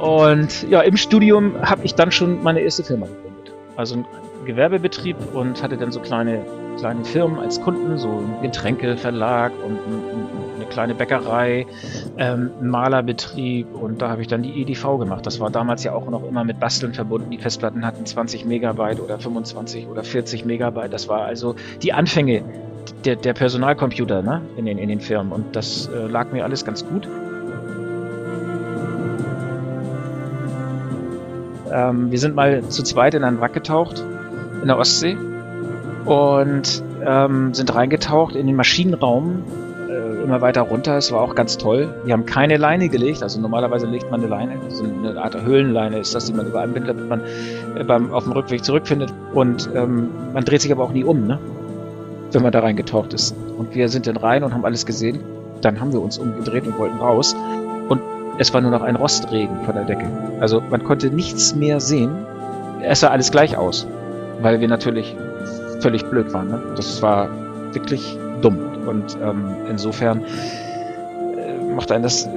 Und ja, im Studium habe ich dann schon meine erste Firma gegründet. Also ein Gewerbebetrieb und hatte dann so kleine, kleine Firmen als Kunden, so ein Getränkeverlag und eine kleine Bäckerei, ähm, Malerbetrieb und da habe ich dann die EDV gemacht. Das war damals ja auch noch immer mit Basteln verbunden. Die Festplatten hatten 20 Megabyte oder 25 oder 40 Megabyte. Das war also die Anfänge der, der Personalcomputer ne? in, den, in den Firmen und das äh, lag mir alles ganz gut. Ähm, wir sind mal zu zweit in einen Wrack getaucht in der Ostsee und ähm, sind reingetaucht in den Maschinenraum äh, immer weiter runter. Es war auch ganz toll. Wir haben keine Leine gelegt, also normalerweise legt man eine Leine, so eine Art Höhlenleine ist das, die man überall bindet, damit man äh, beim, auf dem Rückweg zurückfindet. Und ähm, man dreht sich aber auch nie um, ne? wenn man da reingetaucht ist. Und wir sind dann rein und haben alles gesehen. Dann haben wir uns umgedreht und wollten raus. Und es war nur noch ein Rostregen von der Decke. Also man konnte nichts mehr sehen. Es sah alles gleich aus weil wir natürlich völlig blöd waren. Ne? Das war wirklich dumm. Und ähm, insofern äh, macht einen das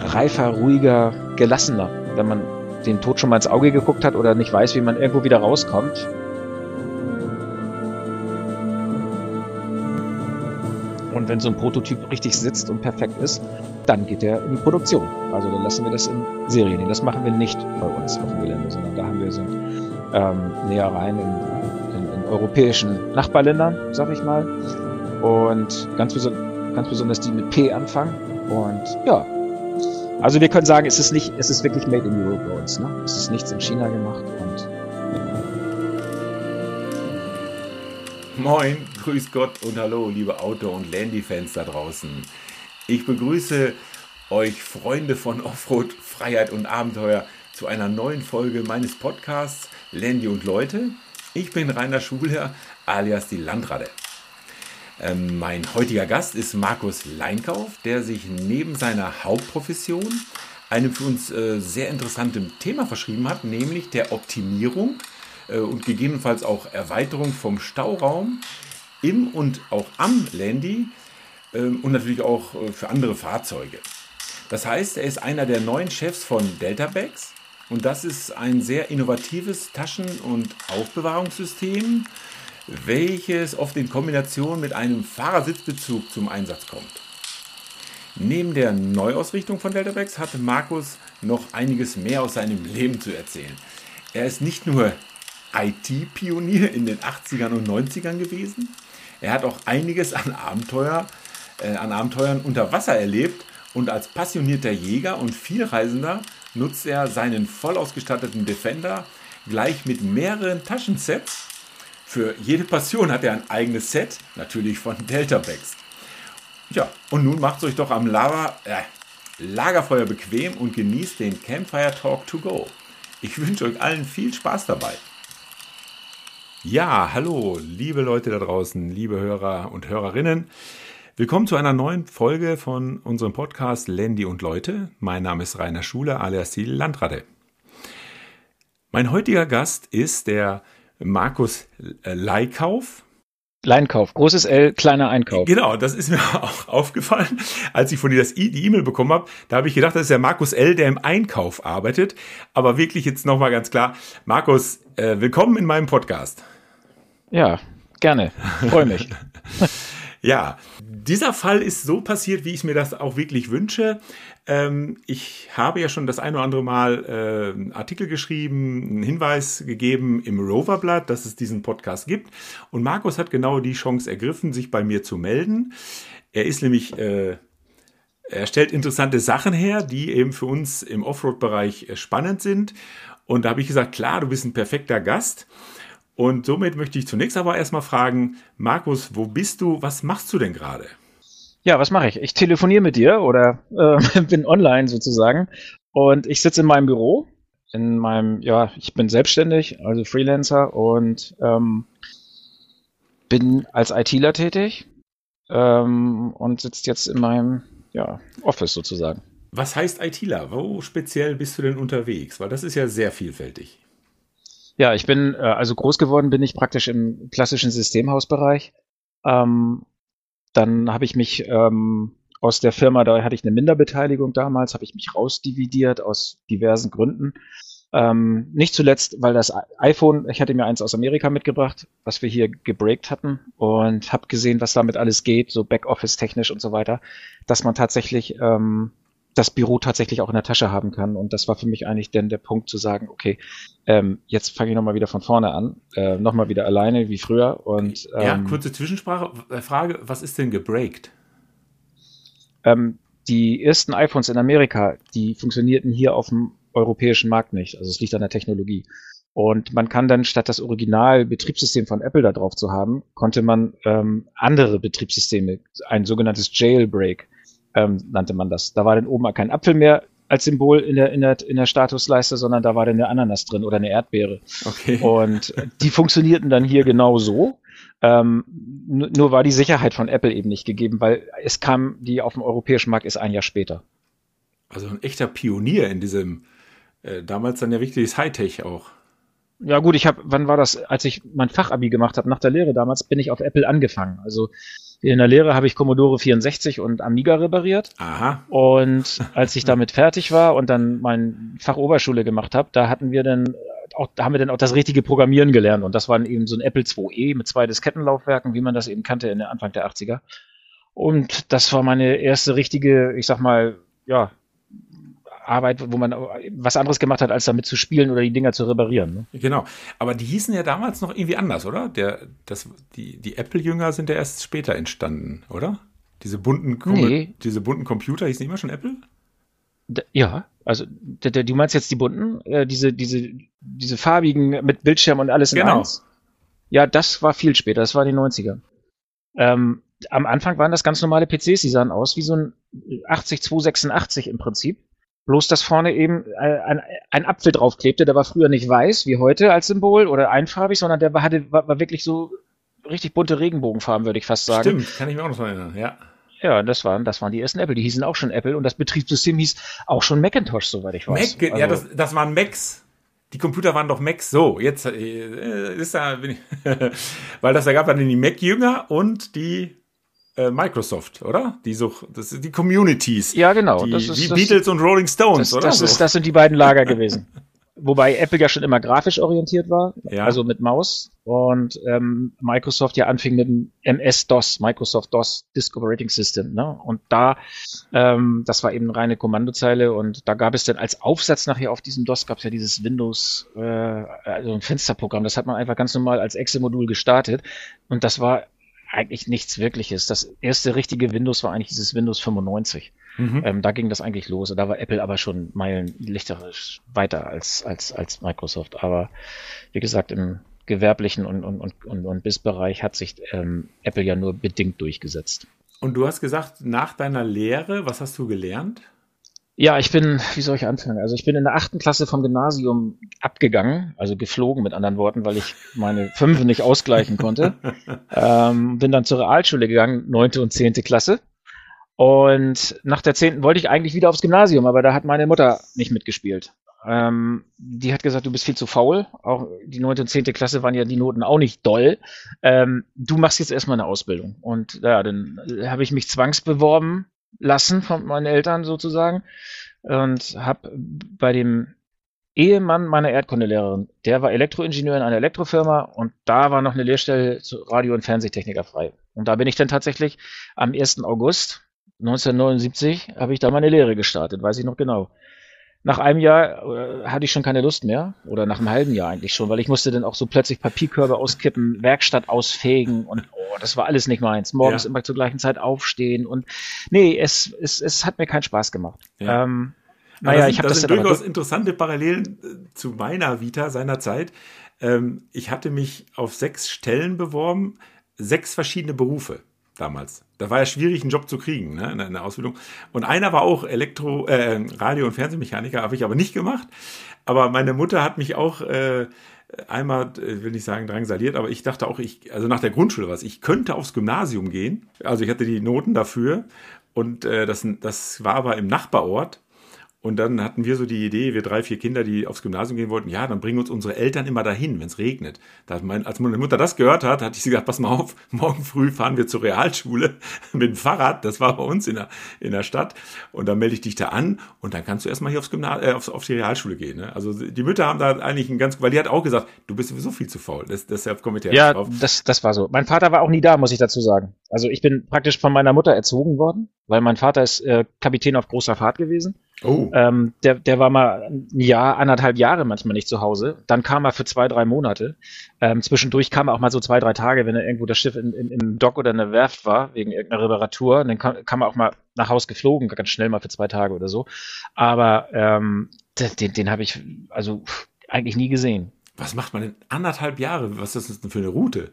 reifer, ruhiger, gelassener, wenn man den Tod schon mal ins Auge geguckt hat oder nicht weiß, wie man irgendwo wieder rauskommt. Und wenn so ein Prototyp richtig sitzt und perfekt ist, dann geht er in die Produktion. Also dann lassen wir das in Serien. Das machen wir nicht bei uns auf dem Gelände, sondern da haben wir so ähm, näher rein in, in, in europäischen Nachbarländern, sag ich mal. Und ganz, beso ganz besonders die mit P anfangen. Und ja, also wir können sagen, es ist nicht, es ist wirklich made in Europe bei uns. Ne? Es ist nichts in China gemacht. Und, Moin, grüß Gott und hallo, liebe Auto- und Landy-Fans da draußen. Ich begrüße euch Freunde von Offroad, Freiheit und Abenteuer zu einer neuen Folge meines Podcasts Landy und Leute. Ich bin Rainer Schulherr alias die Landrade. Ähm, mein heutiger Gast ist Markus Leinkauf, der sich neben seiner Hauptprofession einem für uns äh, sehr interessantem Thema verschrieben hat, nämlich der Optimierung äh, und gegebenenfalls auch Erweiterung vom Stauraum im und auch am Landy und natürlich auch äh, für andere Fahrzeuge. Das heißt, er ist einer der neuen Chefs von Deltabags und das ist ein sehr innovatives Taschen- und Aufbewahrungssystem, welches oft in Kombination mit einem Fahrersitzbezug zum Einsatz kommt. Neben der Neuausrichtung von Deltabags hatte Markus noch einiges mehr aus seinem Leben zu erzählen. Er ist nicht nur IT-Pionier in den 80ern und 90ern gewesen, er hat auch einiges an, Abenteuer, äh, an Abenteuern unter Wasser erlebt und als passionierter Jäger und Vielreisender nutzt er seinen voll ausgestatteten Defender gleich mit mehreren Taschensets. Für jede Passion hat er ein eigenes Set, natürlich von Delta. Ja, und nun macht euch doch am Lava, äh, Lagerfeuer bequem und genießt den Campfire Talk to go. Ich wünsche euch allen viel Spaß dabei. Ja, hallo, liebe Leute da draußen, liebe Hörer und Hörerinnen. Willkommen zu einer neuen Folge von unserem Podcast Landy und Leute. Mein Name ist Rainer Schuler alias die Landratte. Mein heutiger Gast ist der Markus Leikauf. Leinkauf, großes L, kleiner Einkauf. Genau, das ist mir auch aufgefallen, als ich von dir das e die E-Mail bekommen habe. Da habe ich gedacht, das ist der Markus L, der im Einkauf arbeitet. Aber wirklich jetzt nochmal ganz klar, Markus, äh, willkommen in meinem Podcast. Ja, gerne. Freue mich. Ja, dieser Fall ist so passiert, wie ich mir das auch wirklich wünsche. Ähm, ich habe ja schon das ein oder andere Mal äh, einen Artikel geschrieben, einen Hinweis gegeben im Roverblatt, dass es diesen Podcast gibt. Und Markus hat genau die Chance ergriffen, sich bei mir zu melden. Er ist nämlich, äh, er stellt interessante Sachen her, die eben für uns im Offroad-Bereich äh, spannend sind. Und da habe ich gesagt, klar, du bist ein perfekter Gast. Und somit möchte ich zunächst aber erstmal fragen, Markus, wo bist du? Was machst du denn gerade? Ja, was mache ich? Ich telefoniere mit dir oder äh, bin online sozusagen und ich sitze in meinem Büro. In meinem, ja, ich bin selbstständig, also Freelancer und ähm, bin als ITler tätig ähm, und sitze jetzt in meinem ja, Office sozusagen. Was heißt ITler? Wo speziell bist du denn unterwegs? Weil das ist ja sehr vielfältig. Ja, ich bin, äh, also groß geworden bin ich praktisch im klassischen Systemhausbereich. Ähm, dann habe ich mich ähm, aus der Firma, da hatte ich eine Minderbeteiligung damals, habe ich mich rausdividiert aus diversen Gründen. Ähm, nicht zuletzt, weil das iPhone, ich hatte mir eins aus Amerika mitgebracht, was wir hier gebreakt hatten und habe gesehen, was damit alles geht, so Backoffice technisch und so weiter, dass man tatsächlich ähm, das Büro tatsächlich auch in der Tasche haben kann. Und das war für mich eigentlich dann der Punkt zu sagen, okay, ähm, jetzt fange ich nochmal wieder von vorne an, äh, nochmal wieder alleine wie früher. Und, ähm, ja, kurze Zwischensprache, äh, Frage, was ist denn gebreakt? Ähm, die ersten iPhones in Amerika, die funktionierten hier auf dem europäischen Markt nicht. Also es liegt an der Technologie. Und man kann dann statt das Original-Betriebssystem von Apple da drauf zu haben, konnte man ähm, andere Betriebssysteme, ein sogenanntes Jailbreak, ähm, nannte man das. Da war dann oben kein Apfel mehr als Symbol in der, in der, in der Statusleiste, sondern da war dann eine Ananas drin oder eine Erdbeere. Okay. Und die funktionierten dann hier genau so. Ähm, nur war die Sicherheit von Apple eben nicht gegeben, weil es kam, die auf dem europäischen Markt ist ein Jahr später. Also ein echter Pionier in diesem, äh, damals dann ja wichtiges Hightech auch. Ja gut, ich habe, wann war das, als ich mein Fachabi gemacht habe, nach der Lehre damals, bin ich auf Apple angefangen. Also in der Lehre habe ich Commodore 64 und Amiga repariert. Aha. Und als ich damit fertig war und dann mein Fach Oberschule gemacht habe, da hatten wir dann auch, da haben wir dann auch das richtige Programmieren gelernt. Und das war eben so ein Apple IIe mit zwei Diskettenlaufwerken, wie man das eben kannte in der Anfang der 80er. Und das war meine erste richtige, ich sag mal, ja, Arbeit, wo man was anderes gemacht hat, als damit zu spielen oder die Dinger zu reparieren. Ne? Genau. Aber die hießen ja damals noch irgendwie anders, oder? Der, das, die, die Apple-Jünger sind ja erst später entstanden, oder? Diese bunten, nee. diese bunten Computer hießen immer schon Apple? D ja, also du meinst jetzt die bunten, äh, diese, diese, diese farbigen mit Bildschirm und alles in genau. eins? Ja, das war viel später, das war in den 90ern. Ähm, am Anfang waren das ganz normale PCs, die sahen aus wie so ein 80286 im Prinzip. Bloß, dass vorne eben äh, ein, ein Apfel draufklebte, der war früher nicht weiß, wie heute als Symbol oder einfarbig, sondern der war, hatte, war, war wirklich so richtig bunte Regenbogenfarben, würde ich fast sagen. Stimmt, kann ich mir auch noch erinnern, ja. Ja, das waren, das waren die ersten Apple. Die hießen auch schon Apple und das Betriebssystem hieß auch schon Macintosh, soweit ich weiß. Mac, also, ja, das, das waren Macs. Die Computer waren doch Macs. So, jetzt äh, ist da, weil das da gab dann die Mac-Jünger und die äh, Microsoft, oder? Die so, das sind die Communities. Ja, genau. Die, das ist, wie das, Beatles und Rolling Stones, das, oder? Das, so. ist, das sind die beiden Lager gewesen. Wobei Apple ja schon immer grafisch orientiert war, ja. also mit Maus. Und ähm, Microsoft ja anfing mit dem MS-DOS, Microsoft DOS Disk Operating System. Ne? Und da, ähm, das war eben reine Kommandozeile und da gab es dann als Aufsatz nachher auf diesem DOS gab es ja dieses Windows, äh, also ein Fensterprogramm. Das hat man einfach ganz normal als Excel-Modul gestartet. Und das war eigentlich nichts Wirkliches. Das erste richtige Windows war eigentlich dieses Windows 95. Mhm. Ähm, da ging das eigentlich los. Da war Apple aber schon meilenlichterisch weiter als, als, als Microsoft. Aber wie gesagt, im gewerblichen und, und, und, und, und BIS-Bereich hat sich ähm, Apple ja nur bedingt durchgesetzt. Und du hast gesagt, nach deiner Lehre, was hast du gelernt? Ja, ich bin, wie soll ich anfangen? Also ich bin in der achten Klasse vom Gymnasium abgegangen, also geflogen mit anderen Worten, weil ich meine Fünfe nicht ausgleichen konnte. ähm, bin dann zur Realschule gegangen, neunte und zehnte Klasse. Und nach der zehnten wollte ich eigentlich wieder aufs Gymnasium, aber da hat meine Mutter nicht mitgespielt. Ähm, die hat gesagt, du bist viel zu faul. Auch die neunte und zehnte Klasse waren ja die Noten auch nicht doll. Ähm, du machst jetzt erstmal eine Ausbildung. Und ja, dann habe ich mich zwangsbeworben lassen von meinen Eltern sozusagen und habe bei dem Ehemann meiner Erdkundelehrerin, der war Elektroingenieur in einer Elektrofirma und da war noch eine Lehrstelle zu Radio- und Fernsehtechniker frei. Und da bin ich dann tatsächlich am 1. August 1979 habe ich da meine Lehre gestartet, weiß ich noch genau. Nach einem Jahr äh, hatte ich schon keine Lust mehr oder nach einem halben Jahr eigentlich schon, weil ich musste dann auch so plötzlich Papierkörbe auskippen, Werkstatt ausfegen und oh, das war alles nicht meins. Morgens ja. immer zur gleichen Zeit aufstehen und nee, es, es, es hat mir keinen Spaß gemacht. Ja. Ähm, naja, sind, ich habe das, das sind durchaus interessante Parallelen äh, zu meiner Vita seiner Zeit. Ähm, ich hatte mich auf sechs Stellen beworben, sechs verschiedene Berufe damals. Da war ja schwierig, einen Job zu kriegen ne, in der Ausbildung. Und einer war auch Elektro, äh, Radio- und Fernsehmechaniker, habe ich aber nicht gemacht. Aber meine Mutter hat mich auch äh, einmal, äh, will nicht sagen drangsaliert, aber ich dachte auch, ich, also nach der Grundschule was, ich könnte aufs Gymnasium gehen. Also ich hatte die Noten dafür und äh, das, das war aber im Nachbarort. Und dann hatten wir so die Idee, wir drei, vier Kinder, die aufs Gymnasium gehen wollten, ja, dann bringen uns unsere Eltern immer dahin, wenn es regnet. Da mein, als meine Mutter das gehört hat, hatte ich sie gesagt, pass mal auf, morgen früh fahren wir zur Realschule mit dem Fahrrad, das war bei uns in der, in der Stadt. Und dann melde ich dich da an und dann kannst du erstmal hier aufs Gymnasium, äh, aufs, auf die Realschule gehen. Ne? Also die Mütter haben da eigentlich ein ganz, weil die hat auch gesagt, du bist sowieso viel zu faul. Das, deshalb komme ich ja drauf. Das, das war so. Mein Vater war auch nie da, muss ich dazu sagen. Also ich bin praktisch von meiner Mutter erzogen worden, weil mein Vater ist äh, Kapitän auf großer Fahrt gewesen. Oh. Ähm, der, der war mal ein Jahr, anderthalb Jahre manchmal nicht zu Hause. Dann kam er für zwei, drei Monate. Ähm, zwischendurch kam er auch mal so zwei, drei Tage, wenn er irgendwo das Schiff in, in, im Dock oder in der Werft war, wegen irgendeiner Reparatur. Und dann kam, kam er auch mal nach Haus geflogen, ganz schnell mal für zwei Tage oder so. Aber ähm, den, den habe ich also eigentlich nie gesehen. Was macht man denn anderthalb Jahre? Was ist das denn für eine Route?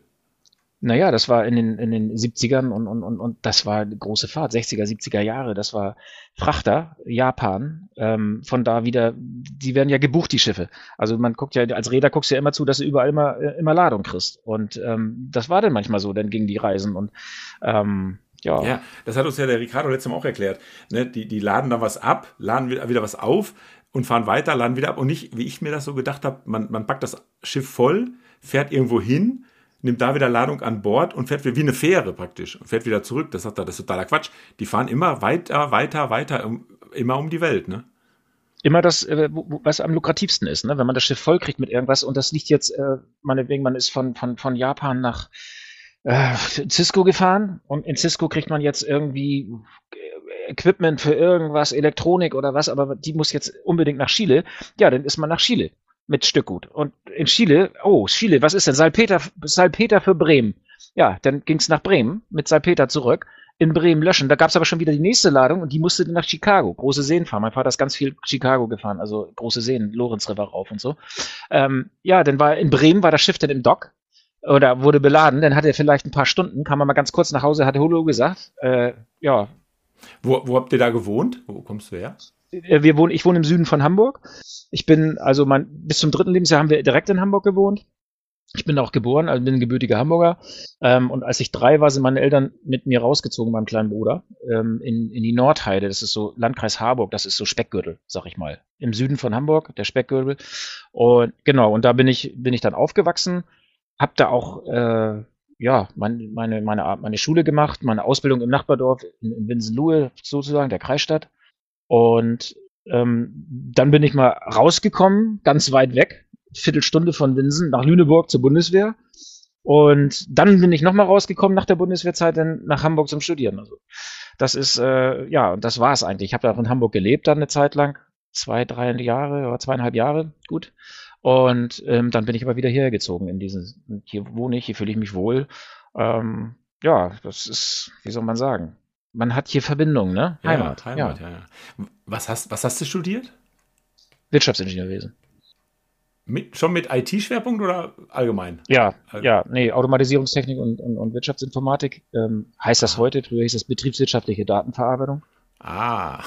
Naja, das war in den, in den 70ern und, und, und, und das war eine große Fahrt, 60er, 70er Jahre. Das war Frachter, Japan. Ähm, von da wieder, die werden ja gebucht, die Schiffe. Also man guckt ja, als Räder guckst du ja immer zu, dass du überall immer, äh, immer Ladung kriegst. Und ähm, das war dann manchmal so, dann gingen die Reisen und ähm, ja. Ja, das hat uns ja der Ricardo letztes Mal auch erklärt. Ne? Die, die laden da was ab, laden wieder, was auf und fahren weiter, laden wieder ab. Und nicht, wie ich mir das so gedacht habe, man, man packt das Schiff voll, fährt irgendwo hin nimmt da wieder Ladung an Bord und fährt wie eine Fähre praktisch und fährt wieder zurück. Das, sagt er, das ist totaler Quatsch. Die fahren immer weiter, weiter, weiter, immer um die Welt, ne? Immer das, äh, was am lukrativsten ist, ne? Wenn man das Schiff voll kriegt mit irgendwas und das liegt jetzt, äh, meinetwegen, man ist von, von, von Japan nach äh, Cisco gefahren und in Cisco kriegt man jetzt irgendwie Equipment für irgendwas, Elektronik oder was, aber die muss jetzt unbedingt nach Chile. Ja, dann ist man nach Chile mit Stückgut. Und in Chile, oh, Chile, was ist denn? Salpeter, Salpeter für Bremen. Ja, dann ging's nach Bremen mit Salpeter zurück. In Bremen löschen. Da gab's aber schon wieder die nächste Ladung und die musste dann nach Chicago. Große Seen fahren. Mein Vater ist ganz viel Chicago gefahren, also große Seen, Lorenz River rauf und so. Ähm, ja, dann war in Bremen war das Schiff dann im Dock oder wurde beladen. Dann hatte er vielleicht ein paar Stunden, kam er mal ganz kurz nach Hause, hatte Holo gesagt. Äh, ja. Wo, wo habt ihr da gewohnt? Wo kommst du her? Äh, wir wohnen, ich wohne im Süden von Hamburg ich bin, also mein, bis zum dritten Lebensjahr haben wir direkt in Hamburg gewohnt. Ich bin auch geboren, also bin ein gebürtiger Hamburger. Ähm, und als ich drei war, sind meine Eltern mit mir rausgezogen, meinem kleinen Bruder, ähm, in, in die Nordheide. Das ist so Landkreis Harburg, das ist so Speckgürtel, sag ich mal. Im Süden von Hamburg, der Speckgürtel. Und genau, und da bin ich, bin ich dann aufgewachsen, hab da auch äh, ja, mein, meine, meine, meine Schule gemacht, meine Ausbildung im Nachbardorf in, in Winsenlohe sozusagen, der Kreisstadt. Und ähm, dann bin ich mal rausgekommen, ganz weit weg, Viertelstunde von Winsen nach Lüneburg zur Bundeswehr. Und dann bin ich nochmal rausgekommen nach der Bundeswehrzeit dann nach Hamburg zum Studieren. Also das ist, äh, ja, und das war es eigentlich. Ich habe da in Hamburg gelebt dann eine Zeit lang, zwei, drei Jahre oder zweieinhalb Jahre, gut. Und ähm, dann bin ich aber wieder hergezogen in diesen, hier wohne ich, hier fühle ich mich wohl. Ähm, ja, das ist, wie soll man sagen, man hat hier Verbindungen, ne? Heimat. Ja, Heimat, ja. ja. Was, hast, was hast du studiert? Wirtschaftsingenieurwesen. Mit, schon mit IT-Schwerpunkt oder allgemein? Ja, allgemein. ja, nee, Automatisierungstechnik und, und, und Wirtschaftsinformatik ähm, heißt das ah. heute, früher hieß das betriebswirtschaftliche Datenverarbeitung. Ah.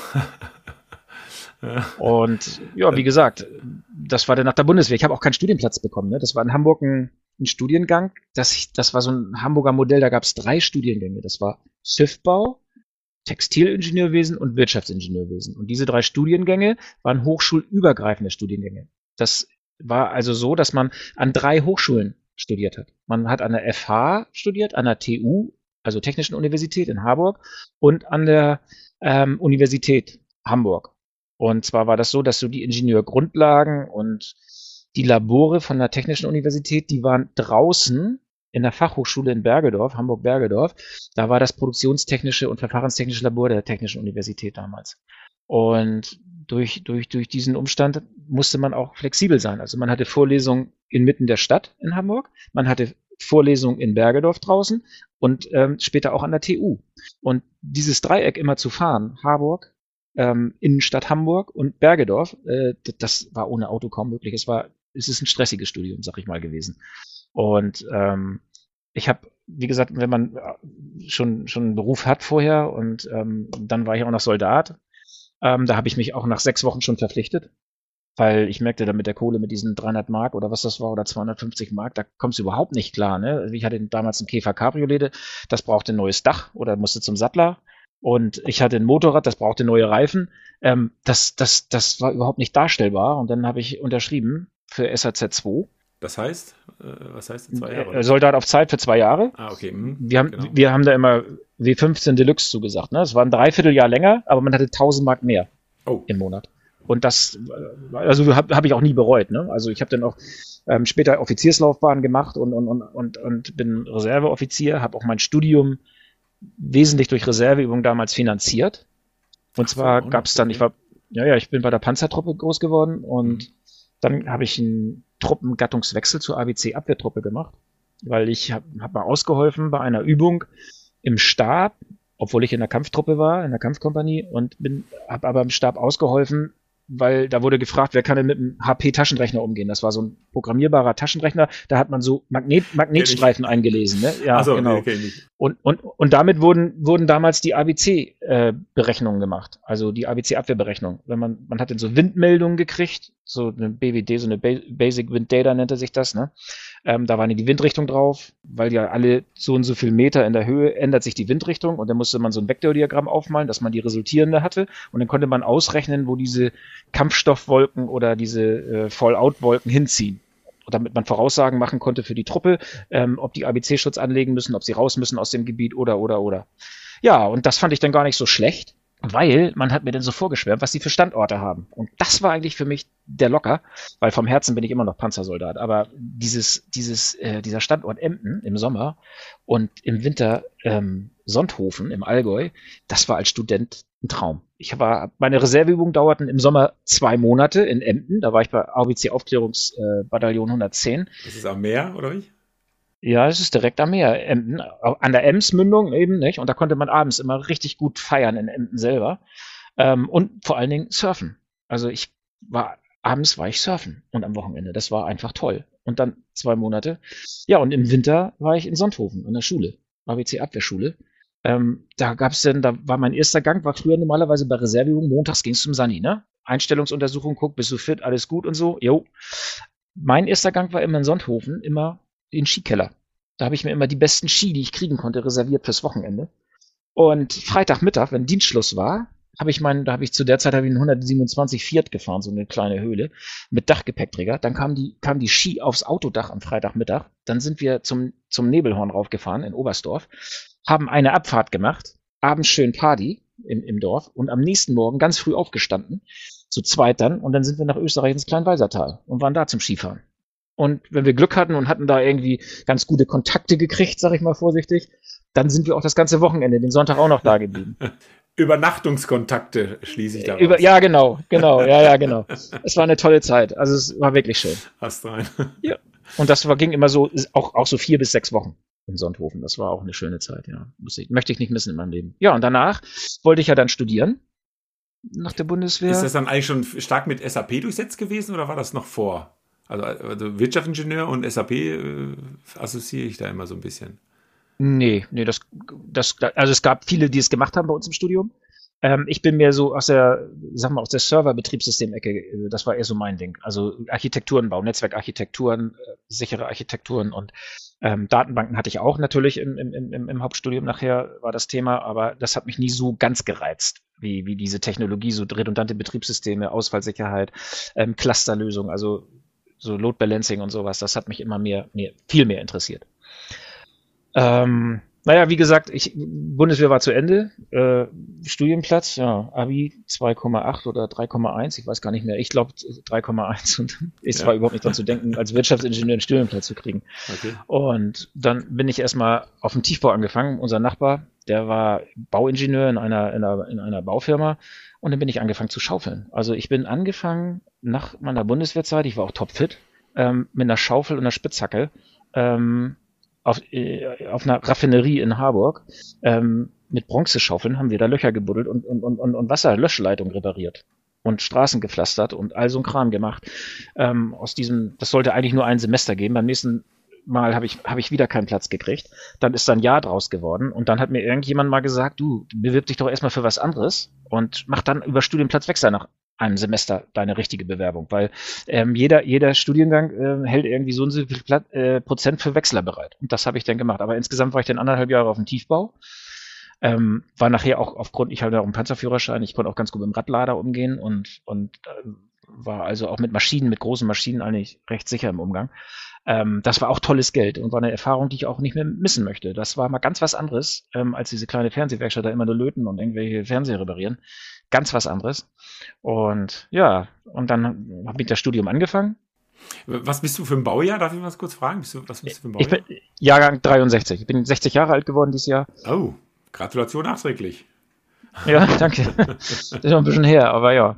und ja, wie gesagt, das war dann nach der Bundeswehr. Ich habe auch keinen Studienplatz bekommen. Ne? Das war in Hamburg ein, ein Studiengang. Das, das war so ein Hamburger Modell, da gab es drei Studiengänge. Das war Schiffbau, Textilingenieurwesen und Wirtschaftsingenieurwesen. Und diese drei Studiengänge waren hochschulübergreifende Studiengänge. Das war also so, dass man an drei Hochschulen studiert hat. Man hat an der FH studiert, an der TU, also Technischen Universität in Harburg, und an der ähm, Universität Hamburg. Und zwar war das so, dass so die Ingenieurgrundlagen und die Labore von der Technischen Universität, die waren draußen in der Fachhochschule in Bergedorf, Hamburg-Bergedorf. Da war das produktionstechnische und verfahrenstechnische Labor der Technischen Universität damals. Und durch, durch, durch diesen Umstand musste man auch flexibel sein. Also man hatte Vorlesungen inmitten der Stadt in Hamburg, man hatte Vorlesungen in Bergedorf draußen und ähm, später auch an der TU. Und dieses Dreieck immer zu fahren, Harburg, ähm, Innenstadt Hamburg und Bergedorf, äh, das war ohne Auto kaum möglich. Es war, es ist ein stressiges Studium, sag ich mal, gewesen. Und ähm, ich habe, wie gesagt, wenn man äh, schon, schon einen Beruf hat vorher und ähm, dann war ich auch noch Soldat, ähm, da habe ich mich auch nach sechs Wochen schon verpflichtet, weil ich merkte dann mit der Kohle, mit diesen 300 Mark oder was das war oder 250 Mark, da kommst du überhaupt nicht klar. Ne? Ich hatte damals einen Käfer Cabriolet, das brauchte ein neues Dach oder musste zum Sattler. Und ich hatte ein Motorrad, das brauchte neue Reifen. Ähm, das, das, das war überhaupt nicht darstellbar. Und dann habe ich unterschrieben für SAZ 2. Das heißt, äh, was heißt zwei Jahre? Soldat auf Zeit für zwei Jahre. Ah, okay. Mhm. Wir, haben, genau. wir haben da immer W15 Deluxe zugesagt. Ne? Das war ein Dreivierteljahr länger, aber man hatte 1000 Mark mehr oh. im Monat. Und das, also habe hab ich auch nie bereut. Ne? Also ich habe dann auch ähm, später Offizierslaufbahn gemacht und, und, und, und, und bin Reserveoffizier, habe auch mein Studium wesentlich durch Reserveübungen damals finanziert. Und zwar so, gab es dann, ich war, ja, ja, ich bin bei der Panzertruppe groß geworden und mhm. dann habe ich einen Truppengattungswechsel zur ABC-Abwehrtruppe gemacht, weil ich habe hab mal ausgeholfen bei einer Übung im Stab, obwohl ich in der Kampftruppe war, in der Kampfkompanie und bin, habe aber im Stab ausgeholfen weil da wurde gefragt, wer kann denn mit einem HP-Taschenrechner umgehen? Das war so ein programmierbarer Taschenrechner, da hat man so Magnet, Magnetstreifen eingelesen. Ne? Ja, so, genau. Nee, und, und, und damit wurden, wurden damals die ABC-Berechnungen äh, gemacht, also die ABC-Abwehrberechnung. Wenn man, man hat dann so Windmeldungen gekriegt, so eine BWD, so eine Basic Wind Data nannte sich das, ne? Ähm, da war die Windrichtung drauf, weil ja alle so und so viel Meter in der Höhe ändert sich die Windrichtung und dann musste man so ein Vektordiagramm aufmalen, dass man die resultierende hatte und dann konnte man ausrechnen, wo diese Kampfstoffwolken oder diese äh, Fallout-Wolken hinziehen. damit man Voraussagen machen konnte für die Truppe, ähm, ob die ABC-Schutz anlegen müssen, ob sie raus müssen aus dem Gebiet oder oder oder. Ja, und das fand ich dann gar nicht so schlecht weil man hat mir dann so vorgeschwärmt, was die für Standorte haben. Und das war eigentlich für mich der Locker, weil vom Herzen bin ich immer noch Panzersoldat. Aber dieses, dieses, äh, dieser Standort Emden im Sommer und im Winter ähm, Sonthofen im Allgäu, das war als Student ein Traum. Ich war, meine Reserveübungen dauerten im Sommer zwei Monate in Emden. Da war ich bei ABC Aufklärungsbataillon äh, 110. Das ist am Meer, oder wie? Ja, es ist direkt am Meer. Emden, an der Emsmündung eben, nicht? Und da konnte man abends immer richtig gut feiern in Emden selber. Ähm, und vor allen Dingen surfen. Also ich war, abends war ich surfen und am Wochenende. Das war einfach toll. Und dann zwei Monate. Ja, und im Winter war ich in Sonthofen an der Schule, ABC Abwehrschule. Ähm, da gab's denn, da war mein erster Gang, war früher normalerweise bei Reserveübungen, montags ging's zum Sani, ne? Einstellungsuntersuchung, guck, bist du fit, alles gut und so. Jo. Mein erster Gang war immer in Sonthofen, immer den Skikeller. Da habe ich mir immer die besten Ski, die ich kriegen konnte, reserviert fürs Wochenende. Und Freitagmittag, wenn Dienstschluss war, habe ich meinen, da habe ich zu der Zeit habe ich einen 127 Fiat gefahren, so eine kleine Höhle mit Dachgepäckträger. Dann kam die, kam die Ski aufs Autodach am Freitagmittag. Dann sind wir zum, zum Nebelhorn raufgefahren in Oberstdorf, haben eine Abfahrt gemacht, abends schön Party im, im Dorf und am nächsten Morgen ganz früh aufgestanden, zu zweit dann, und dann sind wir nach Österreich ins Kleinwalsertal und waren da zum Skifahren. Und wenn wir Glück hatten und hatten da irgendwie ganz gute Kontakte gekriegt, sag ich mal vorsichtig, dann sind wir auch das ganze Wochenende, den Sonntag auch noch da geblieben. Übernachtungskontakte schließe ich da Über, Ja, genau, genau, ja, ja, genau. es war eine tolle Zeit. Also es war wirklich schön. Hast rein. Ja. Und das war, ging immer so, auch, auch so vier bis sechs Wochen in Sonthofen. Das war auch eine schöne Zeit, ja. Ich, möchte ich nicht missen in meinem Leben. Ja, und danach wollte ich ja dann studieren. Nach der Bundeswehr. Ist das dann eigentlich schon stark mit SAP durchsetzt gewesen oder war das noch vor? Also, also Wirtschaftsingenieur und SAP äh, assoziiere ich da immer so ein bisschen. Nee, nee, das, das, also es gab viele, die es gemacht haben bei uns im Studium. Ähm, ich bin mehr so aus der, sag mal, aus der Server-Betriebssystem-Ecke, äh, das war eher so mein Ding. Also Architekturenbau, Netzwerkarchitekturen, äh, sichere Architekturen und ähm, Datenbanken hatte ich auch natürlich im, im, im, im Hauptstudium nachher war das Thema, aber das hat mich nie so ganz gereizt, wie, wie diese Technologie, so redundante Betriebssysteme, Ausfallsicherheit, ähm, Clusterlösung, also so Load Balancing und sowas, das hat mich immer mehr, mehr viel mehr interessiert. Ähm, naja, wie gesagt, ich, Bundeswehr war zu Ende. Äh, Studienplatz, ja, Abi 2,8 oder 3,1, ich weiß gar nicht mehr. Ich glaube 3,1 und es ja. war überhaupt nicht dran zu denken, als Wirtschaftsingenieur einen Studienplatz zu kriegen. Okay. Und dann bin ich erstmal auf dem Tiefbau angefangen. Unser Nachbar, der war Bauingenieur in einer, in einer, in einer Baufirma und dann bin ich angefangen zu schaufeln. Also ich bin angefangen nach meiner Bundeswehrzeit, ich war auch topfit, ähm, mit einer Schaufel und einer Spitzhacke ähm, auf, äh, auf einer Raffinerie in Harburg ähm, mit Bronzeschaufeln haben wir da Löcher gebuddelt und, und, und, und Wasserlöschleitung repariert und Straßen gepflastert und all so ein Kram gemacht. Ähm, aus diesem, das sollte eigentlich nur ein Semester geben. Beim nächsten Mal habe ich, hab ich wieder keinen Platz gekriegt. Dann ist da ein Jahr draus geworden und dann hat mir irgendjemand mal gesagt, du bewirb dich doch erstmal für was anderes und mach dann über Studienplatzwechsel nach einem Semester deine richtige Bewerbung, weil ähm, jeder, jeder Studiengang äh, hält irgendwie so und so viel Plat äh, Prozent für Wechsler bereit. Und das habe ich dann gemacht. Aber insgesamt war ich dann anderthalb Jahre auf dem Tiefbau. Ähm, war nachher auch aufgrund, ich hatte auch einen Panzerführerschein, ich konnte auch ganz gut mit dem Radlader umgehen und, und äh, war also auch mit Maschinen, mit großen Maschinen eigentlich recht sicher im Umgang. Ähm, das war auch tolles Geld und war eine Erfahrung, die ich auch nicht mehr missen möchte. Das war mal ganz was anderes, ähm, als diese kleine Fernsehwerkstatt da immer nur löten und irgendwelche Fernseher reparieren. Ganz was anderes. Und ja, und dann habe ich das Studium angefangen. Was bist du für ein Baujahr? Darf ich mal kurz fragen? Bist du, was bist du für ein Baujahr? Ich bin Jahrgang 63. Ich bin 60 Jahre alt geworden dieses Jahr. Oh, Gratulation nachträglich. Ja, danke. das ist noch ein bisschen her, aber ja.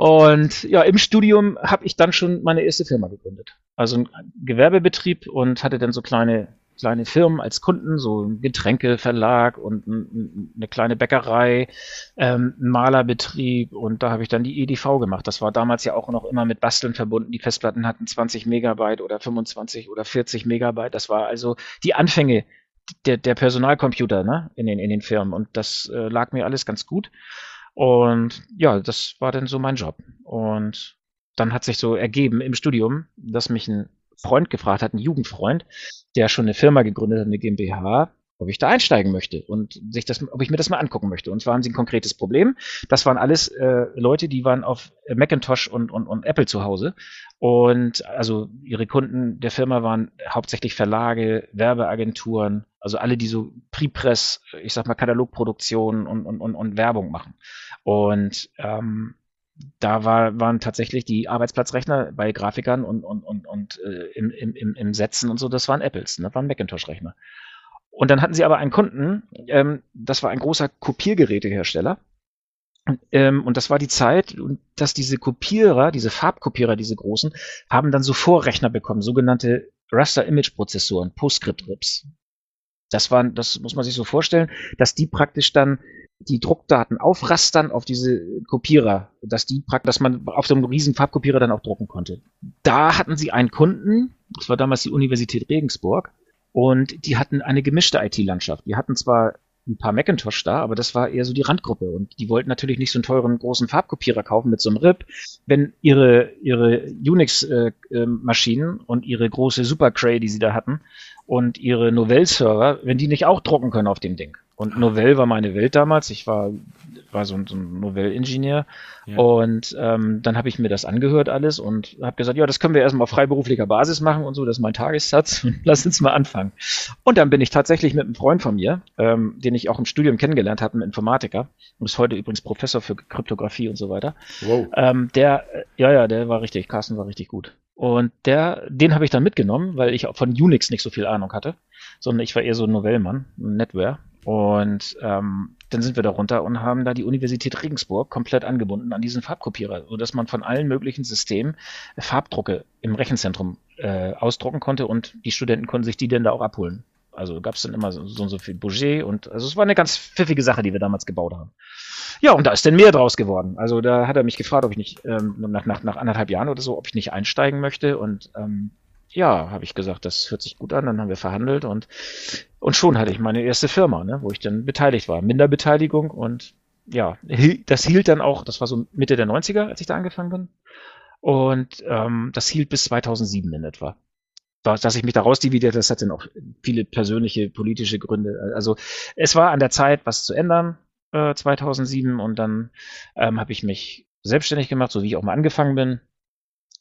Und ja, im Studium habe ich dann schon meine erste Firma gegründet. Also ein Gewerbebetrieb und hatte dann so kleine, kleine Firmen als Kunden, so ein Getränkeverlag und ein, eine kleine Bäckerei, ähm, Malerbetrieb und da habe ich dann die EDV gemacht. Das war damals ja auch noch immer mit Basteln verbunden. Die Festplatten hatten 20 Megabyte oder 25 oder 40 Megabyte. Das war also die Anfänge der, der Personalcomputer ne, in, den, in den Firmen und das äh, lag mir alles ganz gut. Und ja, das war dann so mein Job. Und dann hat sich so ergeben im Studium, dass mich ein Freund gefragt hat, ein Jugendfreund, der schon eine Firma gegründet hat, eine GmbH, ob ich da einsteigen möchte und sich das, ob ich mir das mal angucken möchte. Und zwar haben sie ein konkretes Problem. Das waren alles äh, Leute, die waren auf Macintosh und, und, und Apple zu Hause. Und also ihre Kunden der Firma waren hauptsächlich Verlage, Werbeagenturen, also alle, die so Prepress, ich sag mal Katalogproduktion und, und, und, und Werbung machen. Und ähm, da war, waren tatsächlich die Arbeitsplatzrechner bei Grafikern und, und, und, und äh, im, im, im Setzen und so, das waren Apples, ne? waren Macintosh-Rechner. Und dann hatten sie aber einen Kunden, ähm, das war ein großer Kopiergerätehersteller. Ähm, und das war die Zeit, dass diese Kopierer, diese Farbkopierer, diese großen, haben dann so Vorrechner bekommen, sogenannte Raster-Image-Prozessoren, PostScript-RIPs. Das waren, das muss man sich so vorstellen, dass die praktisch dann die Druckdaten aufrastern auf diese Kopierer, dass die praktisch, dass man auf so einem riesen Farbkopierer dann auch drucken konnte. Da hatten sie einen Kunden, das war damals die Universität Regensburg, und die hatten eine gemischte IT-Landschaft. Die hatten zwar ein paar Macintosh da, aber das war eher so die Randgruppe. Und die wollten natürlich nicht so einen teuren großen Farbkopierer kaufen mit so einem RIP, wenn ihre, ihre Unix-Maschinen äh, äh, und ihre große Supercray, die sie da hatten, und ihre Novell-Server, wenn die nicht auch drucken können auf dem Ding. Und Novell war meine Welt damals. Ich war, war so ein, so ein Novell-Ingenieur. Ja. Und ähm, dann habe ich mir das angehört alles und habe gesagt, ja, das können wir erstmal auf freiberuflicher Basis machen und so, das ist mein Tagessatz. Lass uns mal anfangen. Und dann bin ich tatsächlich mit einem Freund von mir, ähm, den ich auch im Studium kennengelernt habe, einem Informatiker, und ist heute übrigens Professor für Kryptographie und so weiter. Wow. Ähm, der, ja, ja, der war richtig, Carsten war richtig gut. Und der, den habe ich dann mitgenommen, weil ich auch von Unix nicht so viel Ahnung hatte, sondern ich war eher so ein Novellmann, ein Netware. Und ähm, dann sind wir da runter und haben da die Universität Regensburg komplett angebunden an diesen Farbkopierer, sodass man von allen möglichen Systemen Farbdrucke im Rechenzentrum äh, ausdrucken konnte und die Studenten konnten sich die dann da auch abholen. Also gab es dann immer so, so, so viel Budget und also es war eine ganz pfiffige Sache, die wir damals gebaut haben. Ja, und da ist denn mehr draus geworden. Also da hat er mich gefragt, ob ich nicht ähm, nach, nach, nach anderthalb Jahren oder so, ob ich nicht einsteigen möchte und ähm, ja, habe ich gesagt, das hört sich gut an. Dann haben wir verhandelt und, und schon hatte ich meine erste Firma, ne, wo ich dann beteiligt war. Minderbeteiligung und ja, das hielt dann auch, das war so Mitte der 90er, als ich da angefangen bin. Und ähm, das hielt bis 2007 in etwa. Dass ich mich da rausdividiert, das hat dann auch viele persönliche, politische Gründe. Also es war an der Zeit, was zu ändern, äh, 2007. Und dann ähm, habe ich mich selbstständig gemacht, so wie ich auch mal angefangen bin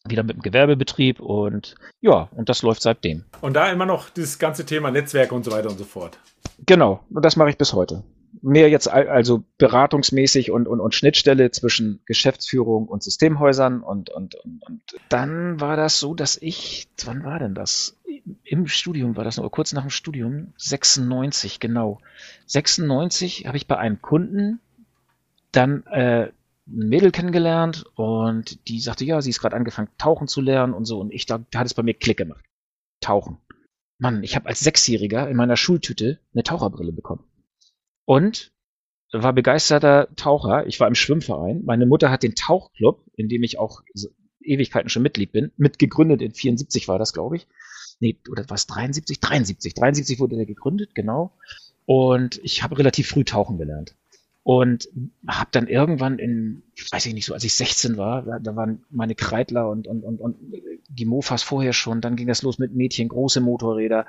wieder mit dem Gewerbebetrieb und ja, und das läuft seitdem. Und da immer noch dieses ganze Thema Netzwerke und so weiter und so fort. Genau, und das mache ich bis heute. Mehr jetzt also beratungsmäßig und, und, und Schnittstelle zwischen Geschäftsführung und Systemhäusern und, und, und, und dann war das so, dass ich, wann war denn das? Im Studium war das noch, kurz nach dem Studium, 96, genau. 96 habe ich bei einem Kunden dann äh, ein Mädel kennengelernt und die sagte, ja, sie ist gerade angefangen, tauchen zu lernen und so. Und ich da, da hat es bei mir Klick gemacht. Tauchen. Mann, ich habe als Sechsjähriger in meiner Schultüte eine Taucherbrille bekommen. Und war begeisterter Taucher. Ich war im Schwimmverein. Meine Mutter hat den Tauchclub, in dem ich auch Ewigkeiten schon Mitglied bin, mitgegründet. In 74 war das, glaube ich. Nee, oder was? 73? 73. 73 wurde der gegründet, genau. Und ich habe relativ früh tauchen gelernt. Und habe dann irgendwann in, weiß ich nicht, so als ich 16 war, da, da waren meine Kreidler und, und, und, und die Mofas vorher schon, dann ging das los mit Mädchen, große Motorräder.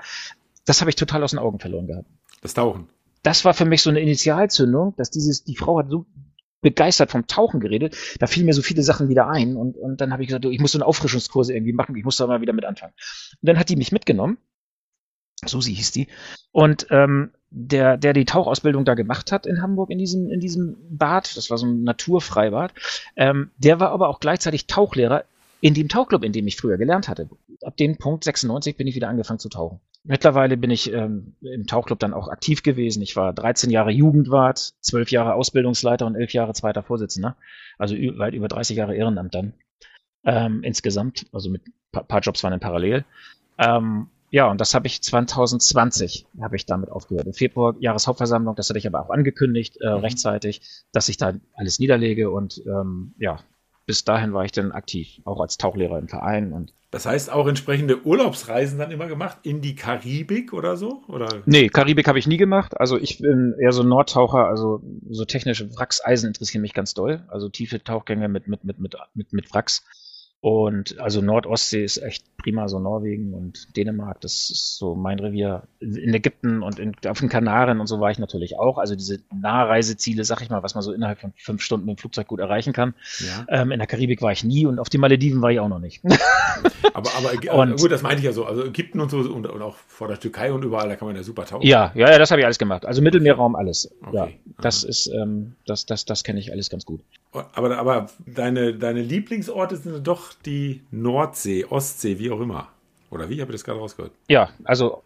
Das habe ich total aus den Augen verloren gehabt. Das Tauchen. Das war für mich so eine Initialzündung, dass dieses, die Frau hat so begeistert vom Tauchen geredet, da fielen mir so viele Sachen wieder ein und, und dann habe ich gesagt, ich muss so eine Auffrischungskurse irgendwie machen, ich muss da mal wieder mit anfangen. Und dann hat die mich mitgenommen, Susi hieß die, und ähm, der, der die Tauchausbildung da gemacht hat in Hamburg in diesem, in diesem Bad, das war so ein Naturfreibad, ähm, der war aber auch gleichzeitig Tauchlehrer in dem Tauchclub, in dem ich früher gelernt hatte. Ab dem Punkt 96 bin ich wieder angefangen zu tauchen. Mittlerweile bin ich ähm, im Tauchclub dann auch aktiv gewesen. Ich war 13 Jahre Jugendwart, 12 Jahre Ausbildungsleiter und 11 Jahre zweiter Vorsitzender. Also weit über 30 Jahre Ehrenamt dann. Ähm, insgesamt, also mit ein paar Jobs waren dann parallel. Ähm, ja, und das habe ich 2020 habe ich damit aufgehört. Im Februar Jahreshauptversammlung, das hatte ich aber auch angekündigt äh, mhm. rechtzeitig, dass ich da alles niederlege und ähm, ja, bis dahin war ich dann aktiv, auch als Tauchlehrer im Verein und das heißt auch entsprechende Urlaubsreisen dann immer gemacht in die Karibik oder so? Oder? Nee, Karibik habe ich nie gemacht. Also ich bin eher so Nordtaucher, also so technische Wrackseisen interessieren mich ganz doll. Also tiefe Tauchgänge mit, mit, mit, mit, mit, mit Wracks. Und also Nordostsee ist echt prima, so Norwegen und Dänemark, das ist so mein Revier. In Ägypten und in, auf den Kanaren und so war ich natürlich auch. Also diese Nahreiseziele, sag ich mal, was man so innerhalb von fünf Stunden mit dem Flugzeug gut erreichen kann. Ja. Ähm, in der Karibik war ich nie und auf den Malediven war ich auch noch nicht. aber, aber und, gut, das meinte ich ja so. Also Ägypten und so und, und, auch vor der Türkei und überall, da kann man ja super tauchen. Ja, ja, ja das habe ich alles gemacht. Also Mittelmeerraum alles. Okay. Ja, das ist, ähm, das, das, das kenne ich alles ganz gut. Aber, aber deine, deine Lieblingsorte sind doch die Nordsee, Ostsee, wie auch immer. Oder wie? Habe ich das gerade rausgehört? Ja, also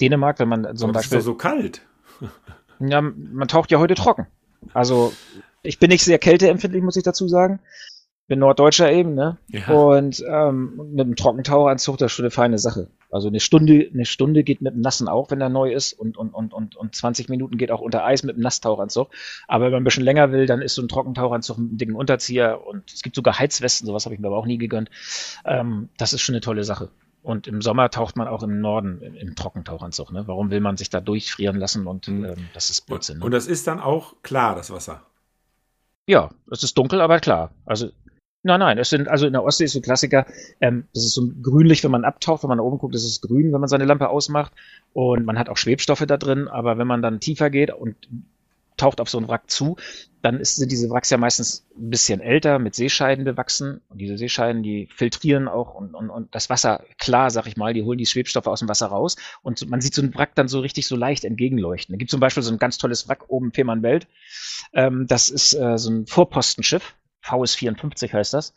Dänemark, wenn man zum aber Beispiel. Das ist doch so kalt. ja, man taucht ja heute trocken. Also ich bin nicht sehr kälteempfindlich, muss ich dazu sagen bin Norddeutscher eben, ne? Ja. Und ähm, mit einem Trockentaucheranzug, das ist schon eine feine Sache. Also eine Stunde, eine Stunde geht mit dem Nassen auch, wenn er neu ist, und, und, und, und, und 20 Minuten geht auch unter Eis mit einem Nasstauchanzug. Aber wenn man ein bisschen länger will, dann ist so ein Trockentauchanzug mit einem dicken Unterzieher und es gibt sogar Heizwesten, sowas habe ich mir aber auch nie gegönnt. Ähm, das ist schon eine tolle Sache. Und im Sommer taucht man auch im Norden im, im Trockentauchanzug. Ne? Warum will man sich da durchfrieren lassen? Und mhm. ähm, das ist Blödsinn. Ne? Und das ist dann auch klar, das Wasser. Ja, es ist dunkel, aber klar. Also Nein, nein, es sind, also in der Ostsee ist so ein Klassiker, ähm, das ist so grünlich, wenn man abtaucht, wenn man da oben guckt, ist es grün, wenn man seine Lampe ausmacht und man hat auch Schwebstoffe da drin, aber wenn man dann tiefer geht und taucht auf so ein Wrack zu, dann ist, sind diese Wracks ja meistens ein bisschen älter, mit Seescheiden bewachsen. Und diese Seescheiden, die filtrieren auch und, und, und das Wasser klar, sag ich mal, die holen die Schwebstoffe aus dem Wasser raus. Und man sieht so ein Wrack dann so richtig so leicht entgegenleuchten. Da gibt zum Beispiel so ein ganz tolles Wrack oben, Fehmarnwelt. Ähm, das ist äh, so ein Vorpostenschiff VS54 heißt das.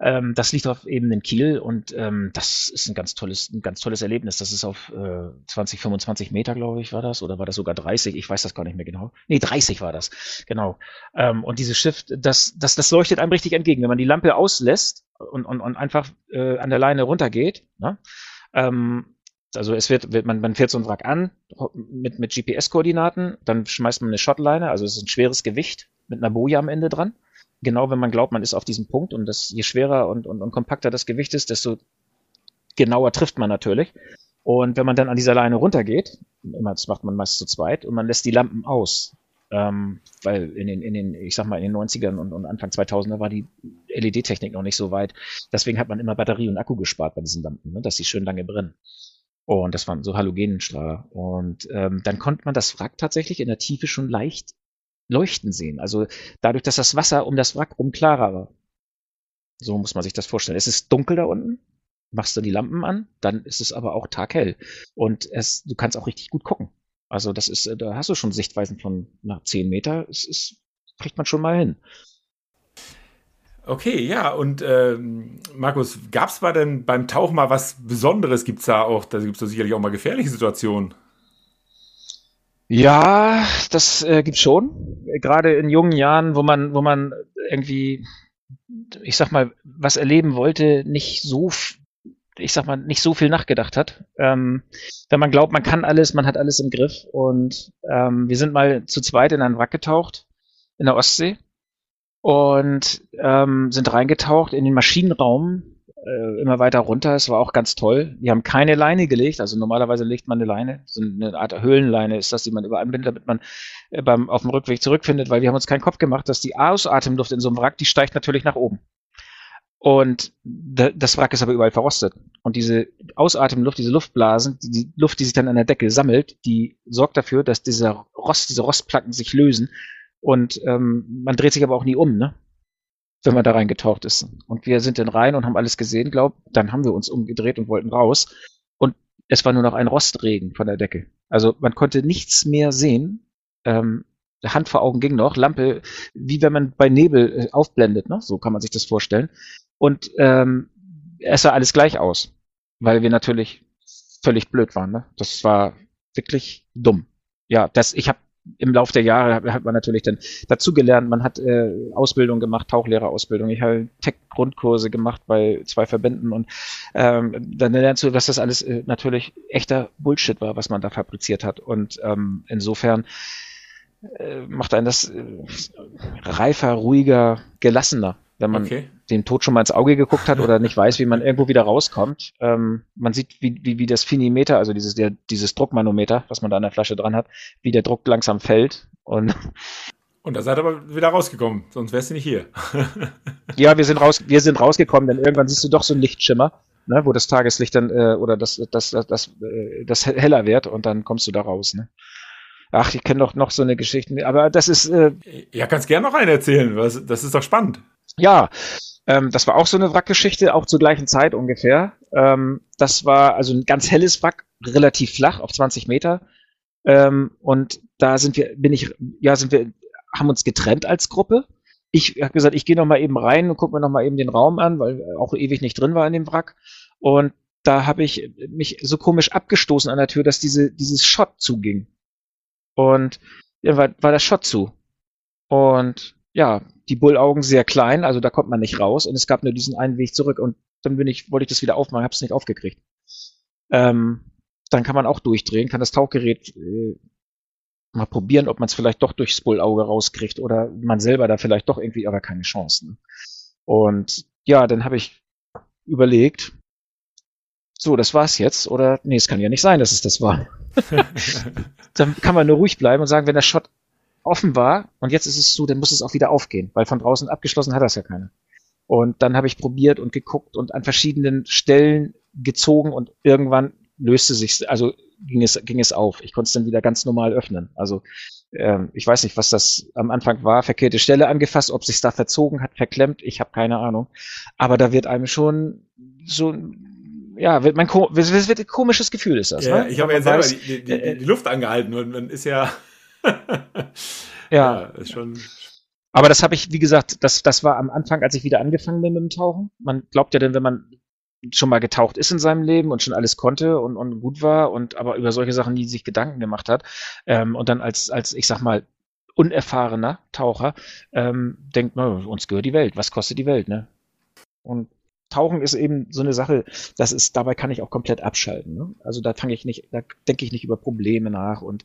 Ähm, das liegt auf eben in Kiel und ähm, das ist ein ganz tolles, ein ganz tolles Erlebnis. Das ist auf äh, 20, 25 Meter, glaube ich, war das, oder war das sogar 30? Ich weiß das gar nicht mehr genau. Nee, 30 war das, genau. Ähm, und dieses Schiff, das, das, das leuchtet einem richtig entgegen. Wenn man die Lampe auslässt und, und, und einfach äh, an der Leine runtergeht, ne? ähm, also es wird, wird man, man fährt so ein Wrack an mit, mit GPS-Koordinaten, dann schmeißt man eine Shotleine, also es ist ein schweres Gewicht mit einer Boje am Ende dran genau wenn man glaubt, man ist auf diesem Punkt und das, je schwerer und, und, und kompakter das Gewicht ist, desto genauer trifft man natürlich. Und wenn man dann an dieser Leine runtergeht, immer, das macht man meist zu zweit, und man lässt die Lampen aus, ähm, weil in den, in den, ich sag mal, in den 90ern und, und Anfang 2000er war die LED-Technik noch nicht so weit. Deswegen hat man immer Batterie und Akku gespart bei diesen Lampen, ne, dass sie schön lange brennen. Und das waren so Halogenenstrahler. Und ähm, dann konnte man das Wrack tatsächlich in der Tiefe schon leicht leuchten sehen. Also dadurch, dass das Wasser um das Wrack rum klarer war. So muss man sich das vorstellen. Es ist dunkel da unten, machst du die Lampen an, dann ist es aber auch taghell. Und es, du kannst auch richtig gut gucken. Also das ist, da hast du schon Sichtweisen von na, 10 Meter. Es ist, kriegt man schon mal hin. Okay, ja, und ähm, Markus, gab es denn beim Tauchen mal was Besonderes? Gibt es da auch, da gibt es sicherlich auch mal gefährliche Situationen? Ja, das äh, gibt's schon. Gerade in jungen Jahren, wo man, wo man irgendwie, ich sag mal, was erleben wollte, nicht so, ich sag mal, nicht so viel nachgedacht hat. Ähm, wenn man glaubt, man kann alles, man hat alles im Griff. Und ähm, wir sind mal zu zweit in einen Wrack getaucht in der Ostsee und ähm, sind reingetaucht in den Maschinenraum äh, immer weiter runter. Es war auch ganz toll. Wir haben keine Leine gelegt. Also normalerweise legt man eine Leine. So eine Art Höhlenleine ist das, die man überall bindet, damit man äh, beim, auf dem Rückweg zurückfindet, weil wir haben uns keinen Kopf gemacht, dass die Ausatemluft in so einem Wrack, die steigt natürlich nach oben. Und das Wrack ist aber überall verrostet. Und diese Ausatmenluft, diese Luftblasen, die Luft, die sich dann an der Decke sammelt, die sorgt dafür, dass dieser Rost, diese Rostplatten sich lösen. Und ähm, man dreht sich aber auch nie um, ne? Wenn man da reingetaucht ist. Und wir sind dann rein und haben alles gesehen, glaub. Dann haben wir uns umgedreht und wollten raus. Und es war nur noch ein Rostregen von der Decke. Also man konnte nichts mehr sehen. Ähm, Hand vor Augen ging noch, Lampe, wie wenn man bei Nebel äh, aufblendet, ne? so kann man sich das vorstellen. Und ähm, es sah alles gleich aus, weil wir natürlich völlig blöd waren. Ne? Das war wirklich dumm. Ja, das, ich habe im Laufe der Jahre hat man natürlich dann dazugelernt. Man hat äh, Ausbildung gemacht, Tauchlehrerausbildung. Ich habe Tech-Grundkurse gemacht bei zwei Verbänden und ähm, dann lernst du, dass das alles äh, natürlich echter Bullshit war, was man da fabriziert hat. Und ähm, insofern äh, macht einen das äh, reifer, ruhiger, gelassener wenn man okay. den Tod schon mal ins Auge geguckt hat oder nicht weiß, wie man irgendwo wieder rauskommt. Ähm, man sieht, wie, wie, wie das Finimeter, also dieses, der, dieses Druckmanometer, was man da an der Flasche dran hat, wie der Druck langsam fällt. Und, und da seid ihr aber wieder rausgekommen, sonst wärst du nicht hier. ja, wir sind, raus, wir sind rausgekommen, denn irgendwann siehst du doch so einen Lichtschimmer, ne, wo das Tageslicht dann, äh, oder das, das, das, das, äh, das heller wird und dann kommst du da raus. Ne? Ach, ich kenne doch noch so eine Geschichte, aber das ist. Äh, ja, kannst gerne noch eine erzählen. Das ist doch spannend. Ja, ähm, das war auch so eine Wrackgeschichte, auch zur gleichen Zeit ungefähr. Ähm, das war also ein ganz helles Wrack, relativ flach, auf 20 Meter. Ähm, und da sind wir, bin ich, ja, sind wir, haben uns getrennt als Gruppe. Ich habe gesagt, ich gehe noch mal eben rein und gucke mir noch mal eben den Raum an, weil auch ewig nicht drin war in dem Wrack. Und da habe ich mich so komisch abgestoßen an der Tür, dass diese, dieses Shot zuging. Und ja, war, war der Shot zu. Und ja, die Bullaugen sehr klein, also da kommt man nicht raus und es gab nur diesen einen Weg zurück und dann bin ich, wollte ich das wieder aufmachen, habe es nicht aufgekriegt. Ähm, dann kann man auch durchdrehen, kann das Tauchgerät äh, mal probieren, ob man es vielleicht doch durchs Bullauge rauskriegt oder man selber da vielleicht doch irgendwie, aber keine Chancen. Und ja, dann habe ich überlegt, so, das war's jetzt, oder nee, es kann ja nicht sein, dass es das war. dann kann man nur ruhig bleiben und sagen, wenn der Shot offen war und jetzt ist es zu, dann muss es auch wieder aufgehen, weil von draußen abgeschlossen hat das ja keiner. Und dann habe ich probiert und geguckt und an verschiedenen Stellen gezogen und irgendwann löste sich, also ging es, ging es auf. Ich konnte es dann wieder ganz normal öffnen. Also ähm, ich weiß nicht, was das am Anfang war, verkehrte Stelle angefasst, ob sich da verzogen hat, verklemmt, ich habe keine Ahnung. Aber da wird einem schon so ja, wird mein es wird ein komisches Gefühl ist das. Ja, ne? Ich habe ja selber weiß, die, die, die, die, Luft angehalten und man ist ja ja. ist schon. Aber das habe ich, wie gesagt, das, das war am Anfang, als ich wieder angefangen bin mit dem Tauchen. Man glaubt ja dann, wenn man schon mal getaucht ist in seinem Leben und schon alles konnte und, und gut war und aber über solche Sachen nie sich Gedanken gemacht hat. Ähm, und dann als, als, ich sag mal, unerfahrener Taucher ähm, denkt man, uns gehört die Welt. Was kostet die Welt, ne? Und Tauchen ist eben so eine Sache, das ist, dabei kann ich auch komplett abschalten. Ne? Also da fange ich nicht, da denke ich nicht über Probleme nach und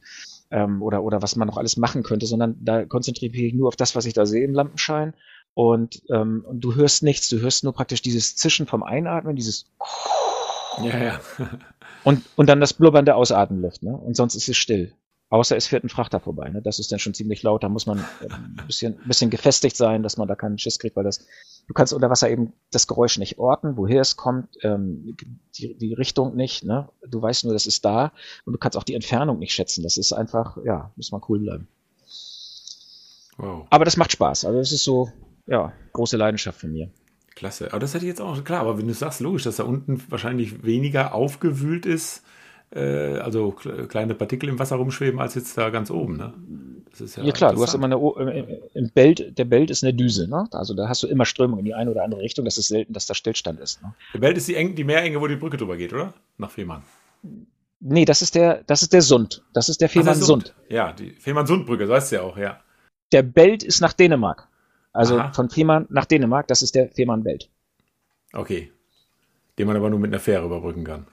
ähm, oder, oder was man noch alles machen könnte, sondern da konzentriere ich mich nur auf das, was ich da sehe im Lampenschein. Und, ähm, und du hörst nichts, du hörst nur praktisch dieses Zischen vom Einatmen, dieses ja, ja. und, und dann das Blubbern der Ausatmenluft, ne? Und sonst ist es still. Außer es fährt ein Frachter vorbei. Ne? Das ist dann schon ziemlich laut. Da muss man ein bisschen, bisschen gefestigt sein, dass man da keinen Schiss kriegt, weil das, du kannst unter Wasser eben das Geräusch nicht orten, woher es kommt, ähm, die, die Richtung nicht. Ne? Du weißt nur, das ist da und du kannst auch die Entfernung nicht schätzen. Das ist einfach, ja, muss man cool bleiben. Wow. Aber das macht Spaß. Also es ist so, ja, große Leidenschaft von mir. Klasse. Aber das hätte ich jetzt auch klar. Aber wenn du sagst, logisch, dass da unten wahrscheinlich weniger aufgewühlt ist, äh, also kleine Partikel im Wasser rumschweben, als jetzt da ganz oben. Ne? ja, ja klar, du hast immer eine, äh, im Belt, der Belt ist eine Düse, ne? Also da hast du immer Strömung in die eine oder andere Richtung. Das ist selten, dass da Stillstand ist. Ne? Der Belt ist die, Eng, die Meerenge, wo die Brücke drüber geht, oder? Nach Fehmarn. Nee, das ist der, das ist der Sund. Das ist der Fehmarn-Sund. Ja, die Fehmarn-Sund-Brücke, so heißt ja auch, ja. Der Belt ist nach Dänemark. Also Aha. von Fehmarn nach Dänemark, das ist der Fehmarn-Belt. Okay. Den man aber nur mit einer Fähre überbrücken kann.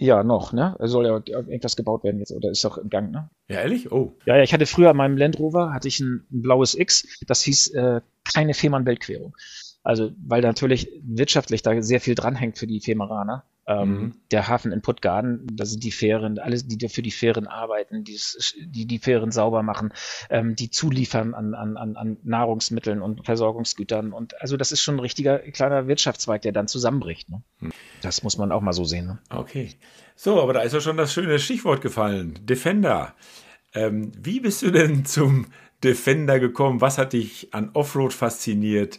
Ja, noch, ne? Es soll ja irgendwas gebaut werden jetzt, oder ist doch im Gang, ne? Ja, ehrlich? Oh. Ja, ja, ich hatte früher an meinem Land Rover, hatte ich ein, ein blaues X, das hieß äh, keine Fehmarn-Weltquerung. Also, weil natürlich wirtschaftlich da sehr viel dranhängt für die Fehmaraner. Ähm, mhm. Der Hafen in Puttgarden, da sind die Fähren, alles, die für die Fähren arbeiten, die die, die Fähren sauber machen, ähm, die zuliefern an, an, an Nahrungsmitteln und Versorgungsgütern. Und also das ist schon ein richtiger kleiner Wirtschaftszweig, der dann zusammenbricht. Ne? Mhm. Das muss man auch mal so sehen. Ne? Okay. So, aber da ist ja schon das schöne Stichwort gefallen. Defender. Ähm, wie bist du denn zum Defender gekommen? Was hat dich an Offroad fasziniert?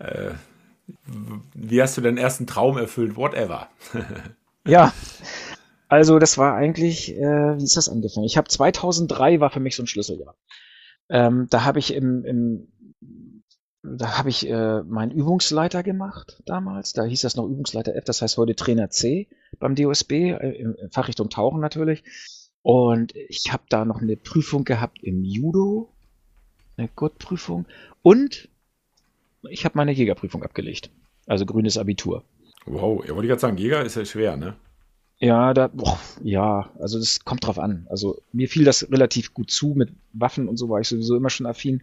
Äh, wie hast du deinen ersten Traum erfüllt? Whatever. ja, also das war eigentlich, äh, wie ist das angefangen? Ich habe 2003 war für mich so ein Schlüsseljahr. Ähm, da habe ich im, im da habe ich äh, meinen Übungsleiter gemacht damals. Da hieß das noch Übungsleiter F, das heißt heute Trainer C beim DOSB, äh, in Fachrichtung Tauchen natürlich. Und ich habe da noch eine Prüfung gehabt im Judo, eine Gurtprüfung. Und ich habe meine Jägerprüfung abgelegt. Also grünes Abitur. Wow, ja, wollte ich gerade sagen, Jäger ist ja schwer, ne? Ja, da, boah, ja, also das kommt drauf an. Also mir fiel das relativ gut zu mit Waffen und so war ich sowieso immer schon affin.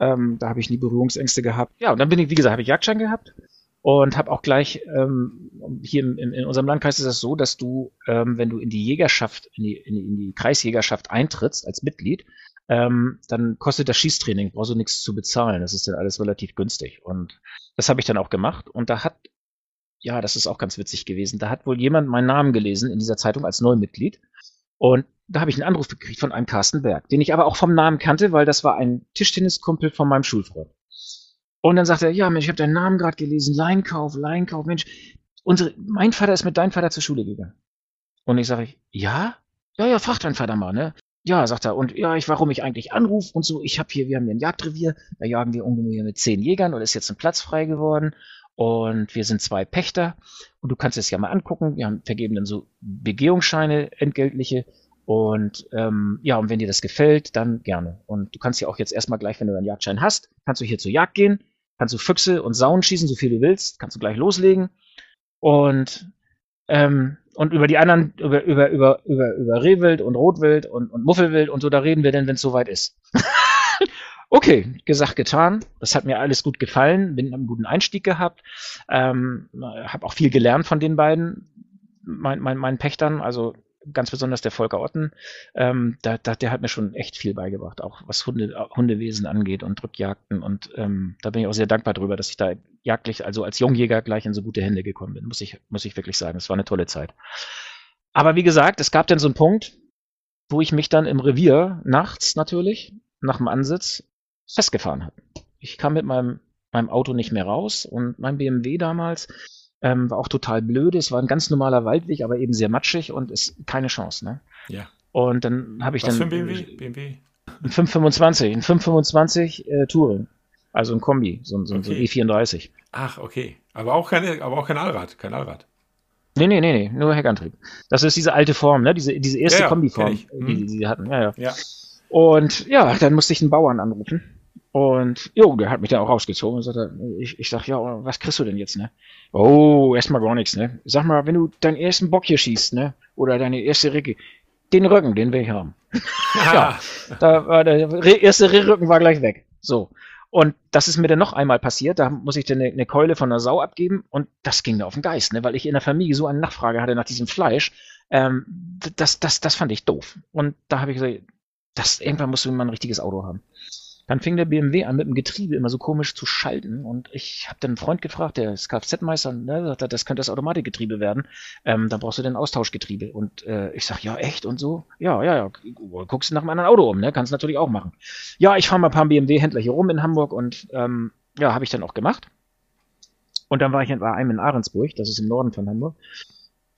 Ähm, da habe ich nie Berührungsängste gehabt. Ja, und dann bin ich, wie gesagt, habe ich Jagdschein gehabt und habe auch gleich ähm, hier im, in, in unserem Landkreis ist das so, dass du, ähm, wenn du in die Jägerschaft, in die, in die, in die Kreisjägerschaft eintrittst als Mitglied, ähm, dann kostet das Schießtraining, brauchst du nichts zu bezahlen. Das ist dann alles relativ günstig. Und das habe ich dann auch gemacht. Und da hat, ja, das ist auch ganz witzig gewesen, da hat wohl jemand meinen Namen gelesen in dieser Zeitung als Neumitglied. Und da habe ich einen Anruf gekriegt von einem Carsten Berg, den ich aber auch vom Namen kannte, weil das war ein Tischtenniskumpel von meinem Schulfreund. Und dann sagt er, ja, Mensch, ich habe deinen Namen gerade gelesen, Leinkauf, Leinkauf, Mensch, unsere, mein Vater ist mit deinem Vater zur Schule gegangen. Und ich sage, ja? Ja, ja, frag deinen Vater mal, ne? Ja, sagt er, und ja, ich, warum ich eigentlich anrufe und so, ich habe hier, wir haben hier ein Jagdrevier, da jagen wir ungefähr mit zehn Jägern und ist jetzt ein Platz frei geworden und wir sind zwei Pächter und du kannst es ja mal angucken, wir haben vergeben dann so Begehungsscheine, entgeltliche und ähm, ja, und wenn dir das gefällt, dann gerne. Und du kannst ja auch jetzt erstmal gleich, wenn du deinen Jagdschein hast, kannst du hier zur Jagd gehen, kannst du Füchse und Sauen schießen, so viel du willst, kannst du gleich loslegen und ähm, und über die anderen, über, über, über, über, über Rehwild und Rotwild und, und Muffelwild und so, da reden wir denn, wenn es soweit ist. okay, gesagt, getan. Das hat mir alles gut gefallen, bin einen guten Einstieg gehabt, ähm, habe auch viel gelernt von den beiden, mein, mein, meinen Pächtern, also ganz besonders der Volker Otten, ähm, da, da, der hat mir schon echt viel beigebracht, auch was Hunde, Hundewesen angeht und Drückjagden. Und ähm, da bin ich auch sehr dankbar drüber, dass ich da jagdlich, also als Jungjäger gleich in so gute Hände gekommen bin, muss ich, muss ich wirklich sagen. Es war eine tolle Zeit. Aber wie gesagt, es gab dann so einen Punkt, wo ich mich dann im Revier nachts natürlich, nach dem Ansitz, festgefahren habe. Ich kam mit meinem, meinem Auto nicht mehr raus und mein BMW damals, ähm, war auch total blöde. Es war ein ganz normaler Waldweg, aber eben sehr matschig und ist keine Chance. Ne? Ja. Und dann habe ich Was dann. Was für ein BMW? BMW? Ein 525, ein 525 äh, Touring. Also ein Kombi, so, so, okay. so E34. Ach, okay. Aber auch, keine, aber auch kein Allrad, kein Allrad. Nee, nee, nee, nee, nur Heckantrieb. Das ist diese alte Form, ne? Diese, diese erste ja, ja, Kombiform, hm. die, die sie hatten. Ja, ja, ja. Und ja, dann musste ich einen Bauern anrufen. Und jo, der hat mich dann auch rausgezogen und sagte, ich, ich sag, ja, was kriegst du denn jetzt, ne? Oh, erstmal gar nichts, ne? Sag mal, wenn du deinen ersten Bock hier schießt, ne? Oder deine erste Ricke, den Rücken, den will ich haben. ja, da war der erste Rücken war gleich weg. So. Und das ist mir dann noch einmal passiert. Da muss ich dann eine, eine Keule von einer Sau abgeben und das ging mir auf den Geist, ne? weil ich in der Familie so eine Nachfrage hatte nach diesem Fleisch. Ähm, das, das, das fand ich doof. Und da habe ich gesagt, das, irgendwann musst du mal ein richtiges Auto haben. Dann fing der BMW an, mit dem Getriebe immer so komisch zu schalten. Und ich habe dann einen Freund gefragt, der ist Kfz-Meister, ne, sagt er, das könnte das Automatikgetriebe werden. Ähm, dann brauchst du den Austauschgetriebe. Und äh, ich sag, ja, echt und so? Ja, ja, ja. Guckst du nach einem anderen Auto um, ne? Kannst natürlich auch machen. Ja, ich fahre mal ein paar BMW-Händler hier rum in Hamburg und ähm, ja, habe ich dann auch gemacht. Und dann war ich bei einem in Ahrensburg, das ist im Norden von Hamburg.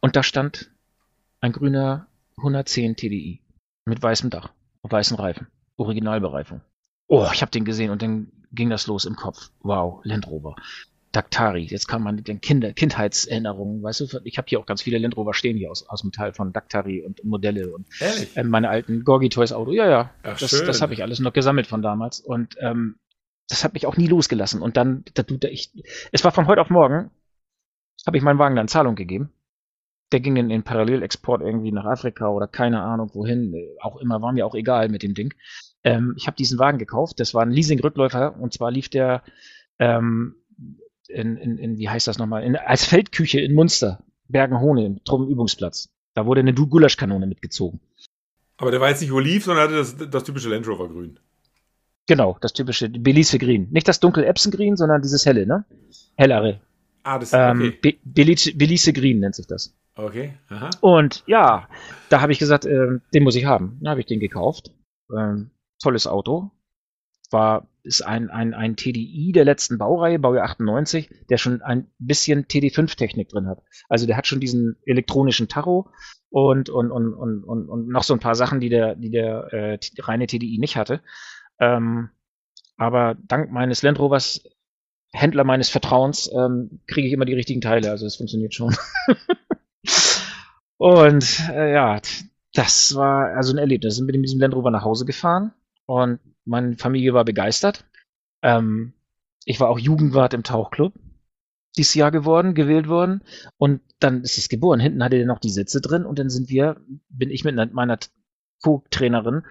Und da stand ein grüner 110 TDI mit weißem Dach und weißen Reifen. Originalbereifung. Oh, ich habe den gesehen und dann ging das los im Kopf. Wow, Land Rover. Daktari, jetzt kann man den Kinder, Kindheitserinnerungen, weißt du, ich habe hier auch ganz viele Land Rover stehen hier aus, aus dem Teil von Daktari und Modelle und äh, meine alten Gorgi Toys Auto. Ja, ja, Ach, das, das habe ich alles noch gesammelt von damals und ähm, das hat mich auch nie losgelassen. Und dann, da, da, ich, es war von heute auf morgen, habe ich meinen Wagen dann Zahlung gegeben. Der ging in den Parallelexport irgendwie nach Afrika oder keine Ahnung wohin, auch immer, war mir auch egal mit dem Ding. Ähm, ich habe diesen Wagen gekauft. Das war ein Leasing-Rückläufer und zwar lief der ähm, in, in, in, wie heißt das nochmal, in, als Feldküche in Munster. Bergenhohne, im Truppenübungsplatz. Da wurde eine Gulaschkanone mitgezogen. Aber der war jetzt nicht Oliv, sondern hatte das, das typische Land Rover Grün. Genau, das typische Belize Green. Nicht das dunkel Epson Green, sondern dieses helle, ne? Hellere. Ah, das Ähm, okay. Be Belize, Belize Green nennt sich das. Okay, aha. Und ja, da habe ich gesagt, ähm, den muss ich haben. Dann habe ich den gekauft. Ähm, tolles Auto. War, ist ein, ein, ein TDI der letzten Baureihe, Baujahr 98, der schon ein bisschen TD5-Technik drin hat. Also der hat schon diesen elektronischen Tacho und, und, und, und, und, und noch so ein paar Sachen, die der, die der äh, reine TDI nicht hatte. Ähm, aber dank meines Land Rovers, Händler meines Vertrauens, ähm, kriege ich immer die richtigen Teile. Also es funktioniert schon. Und äh, ja, das war also ein Erlebnis. Sind mit diesem Land Rover nach Hause gefahren und meine Familie war begeistert. Ähm, ich war auch Jugendwart im Tauchclub dieses Jahr geworden, gewählt worden. Und dann ist es geboren. Hinten hatte er noch die Sitze drin und dann sind wir, bin ich mit einer- meiner Co-Trainerin,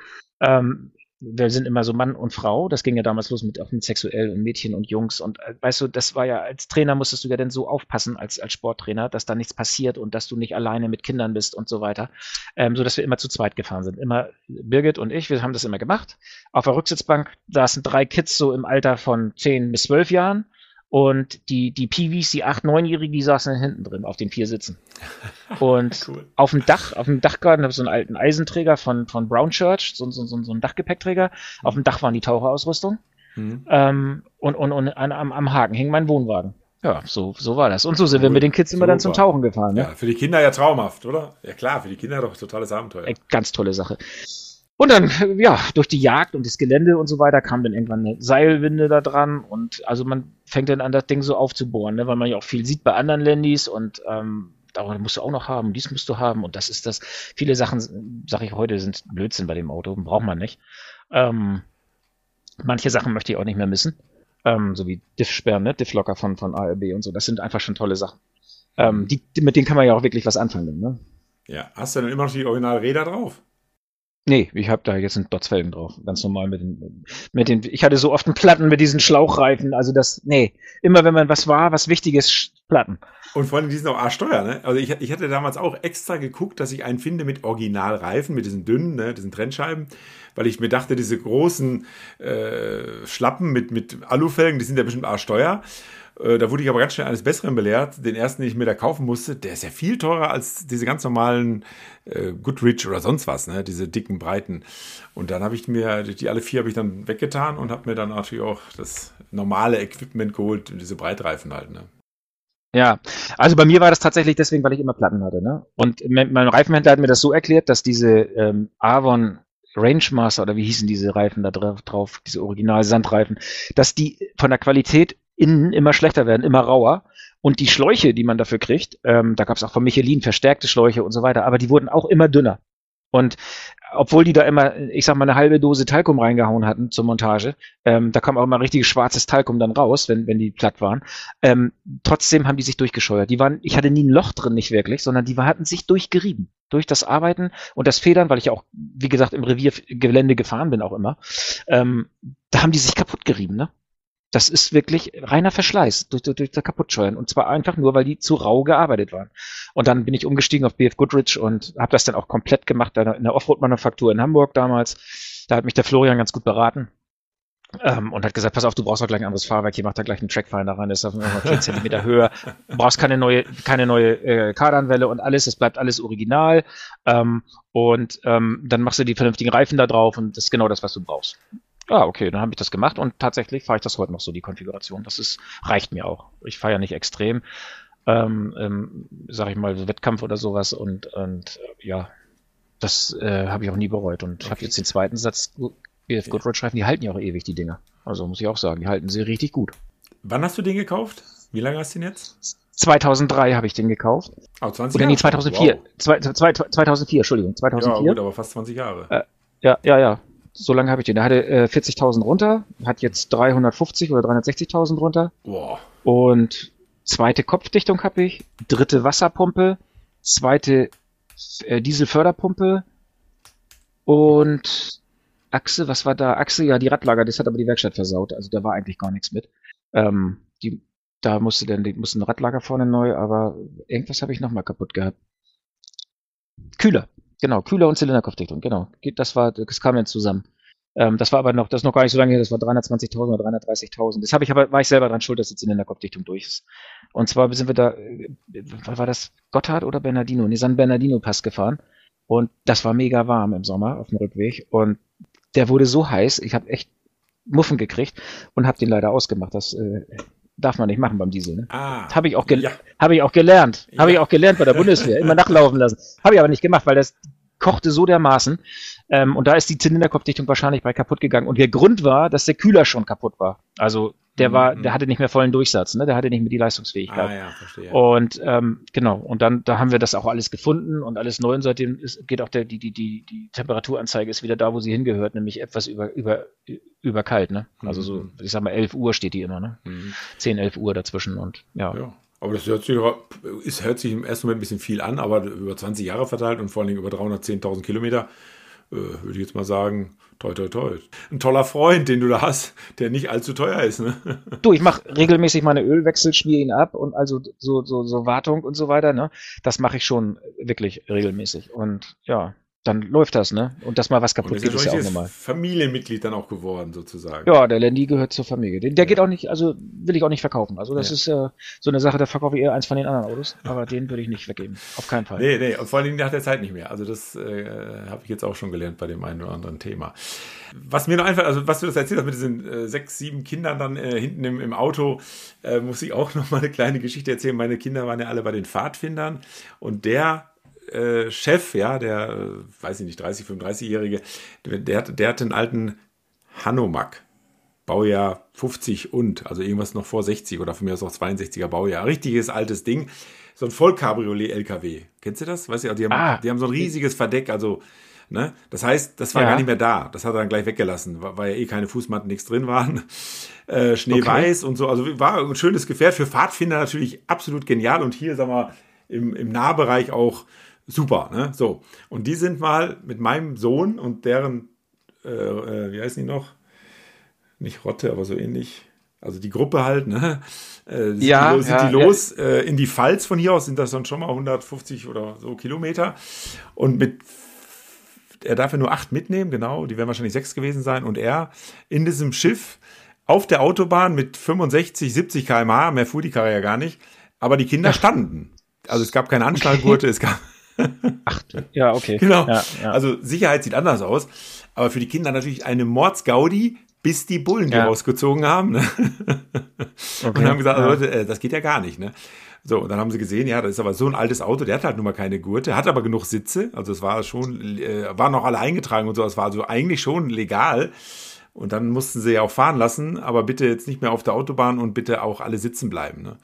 ähm, wir sind immer so Mann und Frau. Das ging ja damals los mit, auch mit sexuell und Mädchen und Jungs. Und äh, weißt du, das war ja, als Trainer musstest du ja dann so aufpassen, als, als Sporttrainer, dass da nichts passiert und dass du nicht alleine mit Kindern bist und so weiter. Ähm, so dass wir immer zu zweit gefahren sind. Immer Birgit und ich, wir haben das immer gemacht. Auf der Rücksitzbank saßen drei Kids so im Alter von 10 bis 12 Jahren. Und die, die Piwis, die 8-, 9-Jährigen, die saßen hinten drin auf den vier Sitzen. Und Cool. auf dem Dach, auf dem Dachgarten habe ich so einen alten Eisenträger von, von Brown Church, so, so, so, so ein Dachgepäckträger. Auf dem Dach waren die Taucherausrüstung. Mhm. Ähm, und und, und an, am, am Haken hing mein Wohnwagen. Ja, so, so war das. Und so sind wir mit den Kids immer dann zum Super. Tauchen gefahren. Ne? Ja, für die Kinder ja traumhaft, oder? Ja klar, für die Kinder doch totales Abenteuer. Äh, Ganz tolle Sache. Und dann, ja, durch die Jagd und das Gelände und so weiter kam dann irgendwann eine Seilwinde da dran und also man fängt dann an, das Ding so aufzubohren, ne, weil man ja auch viel sieht bei anderen Landys und ähm, da musst du auch noch haben, dies musst du haben und das ist das. Viele Sachen, sag ich heute, sind Blödsinn bei dem Auto, braucht man nicht. Ähm, manche Sachen möchte ich auch nicht mehr missen, ähm, so wie Diff-Sperren, ne, Diff-Locker von, von ARB und so, das sind einfach schon tolle Sachen. Ähm, die, mit denen kann man ja auch wirklich was anfangen, ne? Ja, hast du denn immer noch die Originalräder drauf? Nee, ich habe da jetzt ein Dotzfelgen drauf. Ganz normal mit den, mit den, ich hatte so oft einen Platten mit diesen Schlauchreifen. Also das, nee. Immer wenn man was war, was Wichtiges, Platten. Und vor allem, die sind auch arschteuer, ne? Also ich, ich hatte damals auch extra geguckt, dass ich einen finde mit Originalreifen, mit diesen dünnen, ne, diesen Trennscheiben, weil ich mir dachte, diese großen äh, Schlappen mit, mit Alufelgen, die sind ja bestimmt arschteuer. Da wurde ich aber ganz schnell eines Besseren belehrt. Den ersten, den ich mir da kaufen musste, der ist ja viel teurer als diese ganz normalen äh, Goodrich oder sonst was, ne? Diese dicken, breiten. Und dann habe ich mir, die alle vier habe ich dann weggetan und habe mir dann natürlich auch das normale Equipment geholt, diese Breitreifen halt, ne? Ja, also bei mir war das tatsächlich deswegen, weil ich immer Platten hatte. Ne? Und mein Reifenhändler hat mir das so erklärt, dass diese ähm, Avon Rangemaster oder wie hießen diese Reifen da drauf, drauf diese Original-Sandreifen, dass die von der Qualität innen immer schlechter werden, immer rauer. Und die Schläuche, die man dafür kriegt, ähm, da gab es auch von Michelin verstärkte Schläuche und so weiter, aber die wurden auch immer dünner. Und obwohl die da immer, ich sag mal, eine halbe Dose Talkum reingehauen hatten zur Montage, ähm, da kam auch immer richtiges schwarzes Talkum dann raus, wenn, wenn die platt waren. Ähm, trotzdem haben die sich durchgescheuert. Die waren, ich hatte nie ein Loch drin, nicht wirklich, sondern die hatten sich durchgerieben. Durch das Arbeiten und das Federn, weil ich ja auch, wie gesagt, im Reviergelände gefahren bin auch immer, ähm, da haben die sich kaputt gerieben, ne? Das ist wirklich reiner Verschleiß durch, durch, durch das Kaputtscheuern. Und zwar einfach nur, weil die zu rau gearbeitet waren. Und dann bin ich umgestiegen auf BF Goodrich und habe das dann auch komplett gemacht in der- Offroad-Manufaktur in Hamburg damals. Da hat mich der Florian ganz gut beraten. Ähm, und hat gesagt, pass auf, du brauchst auch gleich ein anderes Fahrwerk, hier macht er gleich einen Trackfinder rein, ist auf nochmal 10 Zentimeter höher. Du brauchst keine neue, keine neue äh, Kardanwelle und alles, es bleibt alles original. Ähm, und ähm, dann machst du die vernünftigen Reifen da drauf und das ist genau das, was du brauchst. Ah, okay, dann habe ich das gemacht und tatsächlich fahre ich das heute noch so, die Konfiguration. Das ist, reicht mir auch. Ich fahre ja nicht extrem, ähm, ähm, sag ich mal, Wettkampf oder sowas und, und äh, ja, das äh, habe ich auch nie bereut. Und ich habe Okay. jetzt den zweiten Satz, BF Goodrich Reifen, die halten ja auch ewig, die Dinger. Also muss ich auch sagen, die halten sie richtig gut. Wann hast du den gekauft? Wie lange hast du den jetzt? 2003 habe ich den gekauft. Oh, 20 Oder nee, Jahre? 2004. Wow. Zwei, zwei, 2004, Entschuldigung, Ja, 2004. gut, aber fast 20 Jahre. Ja, ja, ja. So lange habe ich den. Der hatte äh, 40.000 runter, hat jetzt 350 oder 360.000 runter. Boah. Und zweite Kopfdichtung habe ich, dritte Wasserpumpe, zweite äh, Dieselförderpumpe und Achse, was war da? Achse, ja, die Radlager, das hat aber die Werkstatt versaut. Also da war eigentlich gar nichts mit. Ähm, die, da musste dann musste ein Radlager vorne neu, aber irgendwas habe ich nochmal kaputt gehabt. Kühler, genau, Kühler und Zylinderkopfdichtung, genau. Das war, das kam dann zusammen. Ähm, das war aber noch, das ist noch gar nicht so lange her, das war 320.000 oder 330.000. Das habe ich aber, war ich selber dran schuld, dass die Zylinderkopfdichtung durch ist. Und zwar sind wir da, äh, war das Gotthard oder Bernardino? Nee, San Bernardino Pass gefahren. Und das war mega warm im Sommer auf dem Rückweg. Und der wurde so heiß, ich habe echt Muffen gekriegt und habe den leider ausgemacht. Das äh, darf man nicht machen beim Diesel. Ne? Ah, habe ich auch ja. habe ich auch gelernt, ja. habe ich auch gelernt bei der Bundeswehr, immer nachlaufen lassen. Habe ich aber nicht gemacht, weil das kochte so dermaßen. Ähm, und da ist die Zylinderkopfdichtung wahrscheinlich bei kaputt gegangen. Und der Grund war, dass der Kühler schon kaputt war. Also der war, mhm. der hatte nicht mehr vollen Durchsatz, ne? Der hatte nicht mehr die Leistungsfähigkeit. Ah, ja, verstehe. Und ähm, genau, und dann da haben wir das auch alles gefunden und alles neu und seitdem ist, geht auch der, die, die, die, die Temperaturanzeige ist wieder da, wo sie hingehört, nämlich etwas über, über, über kalt, ne? Also so, mhm. ich sag mal, 11 Uhr steht die immer, ne? Mhm. 10, 11 Uhr dazwischen und ja. ja. Aber das hört sich, ist, hört sich im ersten Moment ein bisschen viel an, aber über 20 Jahre verteilt und vor allen Dingen über 310.000 Kilometer, äh, würde ich jetzt mal sagen, toi, toi, toi. Ein toller Freund, den du da hast, der nicht allzu teuer ist. Ne? Du, ich mache regelmäßig meine Ölwechsel, schmier ihn ab und also so, so, so Wartung und so weiter. Ne? Das mache ich schon wirklich regelmäßig. Und ja, dann läuft das, ne? Und dass mal was kaputt geht, ist ja auch normal. Familienmitglied dann auch geworden, sozusagen. Ja, der Landy gehört zur Familie. Den, der ja. geht auch nicht, also will ich auch nicht verkaufen. Also das ja. ist äh, so eine Sache, da verkaufe ich eher eins von den anderen Autos, aber den würde ich nicht weggeben. Auf keinen Fall. Nee, nee, und vor allen Dingen nach der Zeit nicht mehr. Also das äh, habe ich jetzt auch schon gelernt bei dem einen oder anderen Thema. Was mir noch einfällt, also was du das erzählt hast mit diesen äh, sechs, sieben Kindern dann äh, hinten im, im Auto, äh, muss ich auch noch mal eine kleine Geschichte erzählen. Meine Kinder waren ja alle bei den Pfadfindern und der äh, Chef, ja, der, äh, weiß ich nicht, 30, 35-Jährige, der, der, hatte einen alten Hanomag. Baujahr 50 und, also irgendwas noch vor 60 oder von mir aus auch 62er Baujahr. Richtiges altes Ding. So ein Vollcabriolet-LKW. Kennst du das? Weißt du, die haben, ah. die haben so ein riesiges Verdeck, also, ne? Das heißt, das war ja. gar nicht mehr da. Das hat er dann gleich weggelassen, weil ja eh keine Fußmatten, nichts drin waren. Äh, Schneeweiß okay. und so. Also war ein schönes Gefährt für Pfadfinder natürlich absolut genial und hier, sagen wir, im, im Nahbereich auch super. Ne? So. Und die sind mal mit meinem Sohn und deren, äh, äh, wie heißen die noch? Nicht Rotte, aber so ähnlich. Also die Gruppe halt, ne? Äh, sind ja, die, sind ja, die los ja. äh, in die Pfalz von hier aus, sind das dann schon mal 150 oder so Kilometer. Und mit er darf ja nur acht mitnehmen, genau, die werden wahrscheinlich sechs gewesen sein. Und er in diesem Schiff auf der Autobahn mit 65, 70 km/h, mehr fuhr die Karre ja gar nicht, aber die Kinder standen. Also es gab keine Anschnallgurte, es gab Ach, ja, okay. Genau. Ja, ja. Also Sicherheit sieht anders aus, aber für die Kinder natürlich eine Mordsgaudi, bis die Bullen die ja. rausgezogen haben. Ne? Okay. Und haben gesagt, also Leute, äh, das geht ja gar nicht. Ne? So, und dann haben sie gesehen, ja, das ist aber so ein altes Auto, der hat halt nun mal keine Gurte, hat aber genug Sitze, also es war schon, äh, waren noch alle eingetragen und so, es war also eigentlich schon legal. Und dann mussten sie ja auch fahren lassen, aber bitte jetzt nicht mehr auf der Autobahn und bitte auch alle sitzen bleiben. Ne?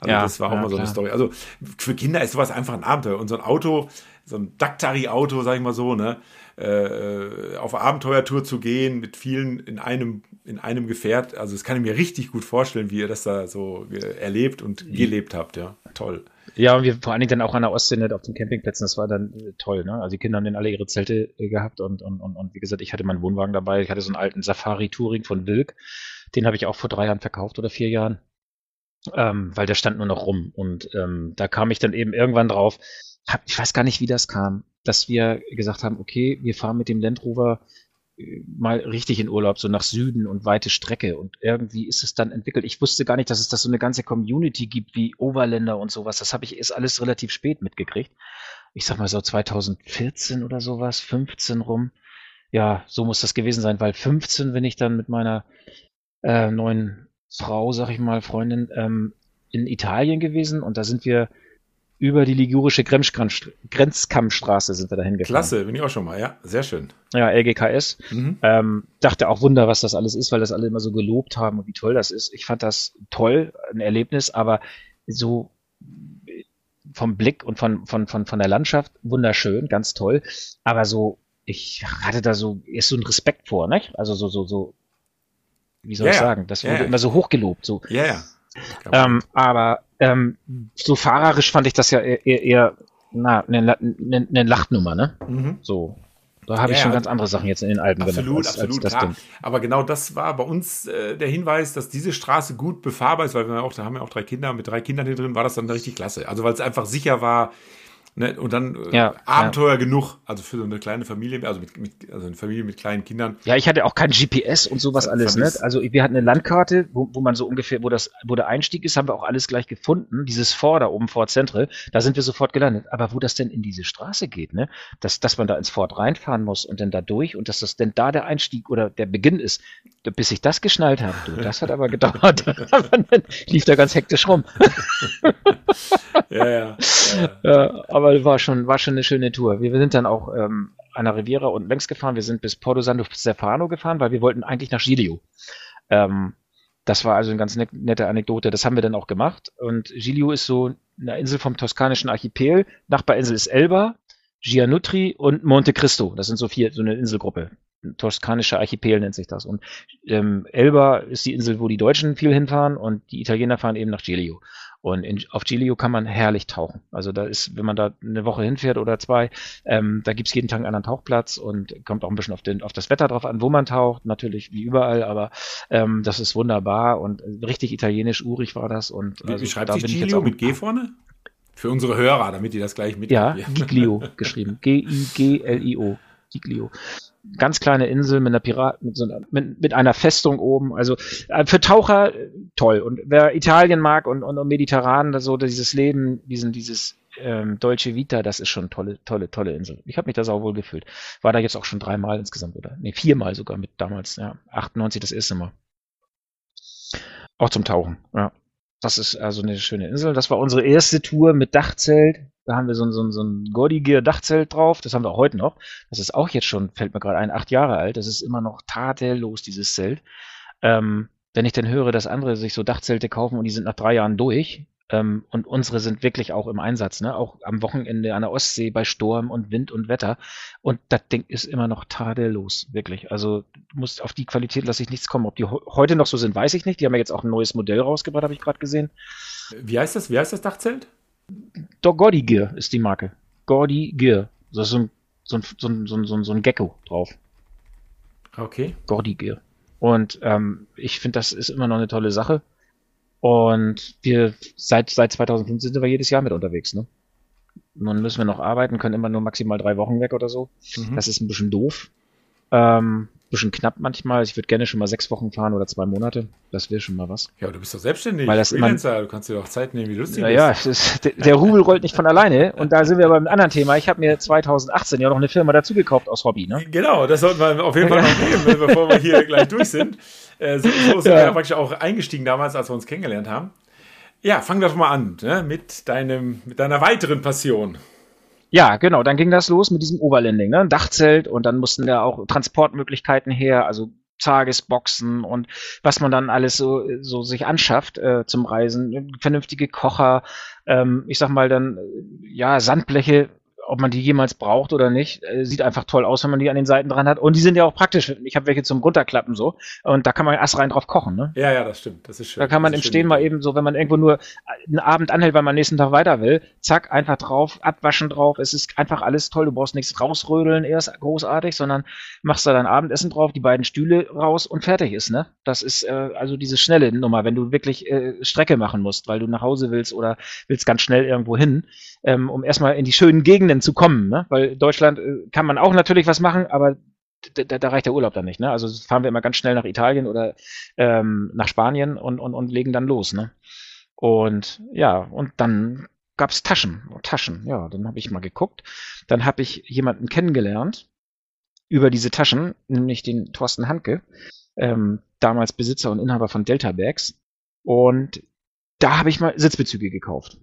Also ja, das war auch ja, mal so klar. eine Story. Also für Kinder ist sowas einfach ein Abenteuer. Und so ein Auto, so ein Daktari-Auto, sag ich mal so, ne, äh, auf Abenteuertour zu gehen mit vielen in einem in einem Gefährt. Also das kann ich mir richtig gut vorstellen, wie ihr das da so erlebt und gelebt habt. Ja, toll. Ja, und wir vor allen Dingen dann auch an der Ostsee nicht auf den Campingplätzen, das war dann äh, toll, ne? Also die Kinder haben dann alle ihre Zelte äh, gehabt und, und, und, und wie gesagt, ich hatte meinen Wohnwagen dabei, ich hatte so einen alten Safari Touring von Wilk, den habe ich auch vor drei Jahren verkauft oder vier Jahren ähm, weil der stand nur noch rum. Und ähm, da kam ich dann eben irgendwann drauf, hab, ich weiß gar nicht, wie das kam, dass wir gesagt haben, okay, wir fahren mit dem Land Rover äh, mal richtig in Urlaub, so nach Süden und weite Strecke. Und irgendwie ist es dann entwickelt. Ich wusste gar nicht, dass es da so eine ganze Community gibt wie Overländer und sowas. Das habe ich erst alles relativ spät mitgekriegt. Ich sag mal so 2014 oder sowas, 15 rum. Ja, so muss das gewesen sein, weil 15, wenn ich dann mit meiner äh, neuen Frau, sag ich mal, Freundin, ähm, in Italien gewesen und da sind wir über die ligurische Grenzkammstraße sind wir dahin gefahren. Klasse, bin ich auch schon mal, ja, sehr schön. Ja, LGKS. Mhm. Ähm, dachte auch Wunder, was das alles ist, weil das alle immer so gelobt haben und wie toll das ist. Ich fand das toll, ein Erlebnis, aber so vom Blick und von, von, von, von der Landschaft wunderschön, ganz toll. Aber so, ich hatte da so, ist so ein Respekt vor, ne? Also so, so, so wie soll ja, ich sagen? Das wurde ja, immer so hochgelobt. So. Ja, ja. Ähm, aber ähm, so fahrerisch fand ich das ja eher, eher na, eine, eine, eine Lachnummer, ne? Mhm. So. Da habe ich schon ganz andere Sachen jetzt in den Alpen absolut, als, absolut, als klar. Aber genau das war bei uns äh, der Hinweis, dass diese Straße gut befahrbar ist, weil wir auch, da haben wir auch drei Kinder, mit drei Kindern hier drin war das dann richtig klasse. Also weil es einfach sicher war, Ne? Und dann äh, ja, Abenteuer ja. genug, also für so eine kleine Familie, also mit, mit, also eine Familie mit kleinen Kindern. Ja, ich hatte auch kein GPS und sowas das alles. Ne? Also wir hatten eine Landkarte, wo, wo man so ungefähr, wo das, wo der Einstieg ist, haben wir auch alles gleich gefunden. Dieses Fort da oben, Fort Centre, da sind wir sofort gelandet. Aber wo das denn in diese Straße geht, ne? dass, dass man da ins Fort reinfahren muss und dann da durch und dass das denn da der Einstieg oder der Beginn ist, bis ich das geschnallt habe, du, das hat aber gedauert. lief da ganz hektisch rum. ja, ja, ja. ja aber aber war schon, war schon eine schöne Tour. Wir sind dann auch ähm, an der Riviera und längs gefahren. Wir sind bis Porto Santo Stefano gefahren, weil wir wollten eigentlich nach Giglio. Ähm, das war also eine ganz ne nette Anekdote. Das haben wir dann auch gemacht. Und Giglio ist so eine Insel vom toskanischen Archipel. Nachbarinsel ist Elba, Gianutri und Monte Cristo. Das sind so vier, so eine Inselgruppe. Toskanischer Archipel nennt sich das. Und ähm, Elba ist die Insel, wo die Deutschen viel hinfahren und die Italiener fahren eben nach Giglio. Und in, auf Giglio kann man herrlich tauchen. Also da ist, wenn man da eine Woche hinfährt oder zwei, ähm, da gibt's jeden Tag einen anderen Tauchplatz und kommt auch ein bisschen auf, den, auf das Wetter drauf an, wo man taucht, natürlich wie überall, aber ähm, das ist wunderbar und richtig italienisch urig war das. Und wie, also, wie schreibt sich Giglio mit G vorne? Für unsere Hörer, damit die das gleich mit. Ja, Giglio geschrieben. G-I-G-L-I-O. Giglio ganz kleine Insel mit einer Pirat, mit, so einer, mit, mit einer Festung oben. Also äh, für Taucher äh, toll. Und wer Italien mag und, und, und mediterran, so dieses Leben, diesen, dieses ähm, Dolce Vita, das ist schon tolle, tolle, tolle Insel. Ich habe mich da sau wohl gefühlt. War da jetzt auch schon dreimal insgesamt, oder? Nee, viermal sogar mit damals, ja. 98 das erste Mal. Auch zum Tauchen, ja. Das ist also eine schöne Insel. Das war unsere erste Tour mit Dachzelt. Da haben wir so ein, so ein, so ein Gordigear Dachzelt drauf. Das haben wir auch heute noch. Das ist auch jetzt schon, fällt mir gerade ein, acht Jahre alt. Das ist immer noch tadellos, dieses Zelt. Ähm, wenn ich dann höre, dass andere sich so Dachzelte kaufen und die sind nach drei Jahren durch, ähm, und unsere sind wirklich auch im Einsatz, ne? Auch am Wochenende an der Ostsee bei Sturm und Wind und Wetter. Und das Ding ist immer noch tadellos, wirklich. Also muss auf die Qualität lasse ich nichts kommen. Ob die heute noch so sind, weiß ich nicht. Die haben ja jetzt auch ein neues Modell rausgebracht, habe ich gerade gesehen. Wie heißt das? Wie heißt das Dachzelt? Gordy Gear ist die Marke. Gordy Gear. Da ist so ein, so ein, so ein, so ein, so ein Gecko drauf. Okay. Gordy Gear. Und ähm, ich finde, das ist immer noch eine tolle Sache. Und wir seit seit 2015 sind wir jedes Jahr mit unterwegs. Ne? Nun müssen wir noch arbeiten, können immer nur maximal drei Wochen weg oder so. Mhm. Das ist ein bisschen doof. Ähm, bisschen knapp manchmal. Ich würde gerne schon mal sechs Wochen fahren oder zwei Monate. Das wäre schon mal was. Ja, du bist doch selbstständig. Weil das Freelancer, immer, du kannst dir doch Zeit nehmen, wie lustig ja, ja, ist, der, der Rubel rollt nicht von alleine. Und da sind wir beim anderen Thema. Ich habe mir 2018 ja noch eine Firma dazu gekauft aus Hobby. Ne? Genau, das sollten wir auf jeden Fall noch nehmen, bevor wir hier glech durch sind. Äh, so, so sind ja. wir praktisch auch eingestiegen damals, als wir uns kennengelernt haben. Ja, fang doch mal an ne? mit, deinem, mit deiner weiteren Passion. Ja, genau, dann ging das los mit diesem Overlanding, ne? Ein Dachzelt und dann mussten da auch Transportmöglichkeiten her, also Tagesboxen und was man dann alles so, so sich anschafft äh, zum Reisen, vernünftige Kocher, ähm, ich sag mal dann, ja, Sandbleche ob man die jemals braucht oder nicht, äh, sieht einfach toll aus, wenn man die an den Seiten dran hat. Und die sind ja auch praktisch. Ich habe welche zum Runterklappen so. Und da kann man erst rein drauf kochen. Ne? Ja, ja, das stimmt. Das ist schön. Da kann man im Stehen mal eben so, wenn man irgendwo nur einen Abend anhält, weil man nächsten Tag weiter will, zack, einfach drauf, abwaschen drauf. Es ist einfach alles toll. Du brauchst nichts rausrödeln erst großartig, sondern machst da dein Abendessen drauf, die beiden Stühle raus und fertig ist. Ne? Das ist äh, also diese schnelle Nummer, wenn du wirklich äh, Strecke machen musst, weil du nach Hause willst oder willst ganz schnell irgendwo hin, ähm, um erstmal in die schönen Gegenden denn zu kommen? Ne? Weil Deutschland äh, kann man auch natürlich was machen, aber da, da reicht der Urlaub dann nicht. Ne? Also fahren wir immer ganz schnell nach Italien oder ähm, nach Spanien und, und, und legen dann los. Ne? Und ja, und dann gab's Taschen. Taschen, ja, dann habe ich mal geguckt. Dann habe ich jemanden kennengelernt über diese Taschen, nämlich den Thorsten Hanke, ähm, damals Besitzer und Inhaber von Delta Bags. Und da habe ich mal Sitzbezüge gekauft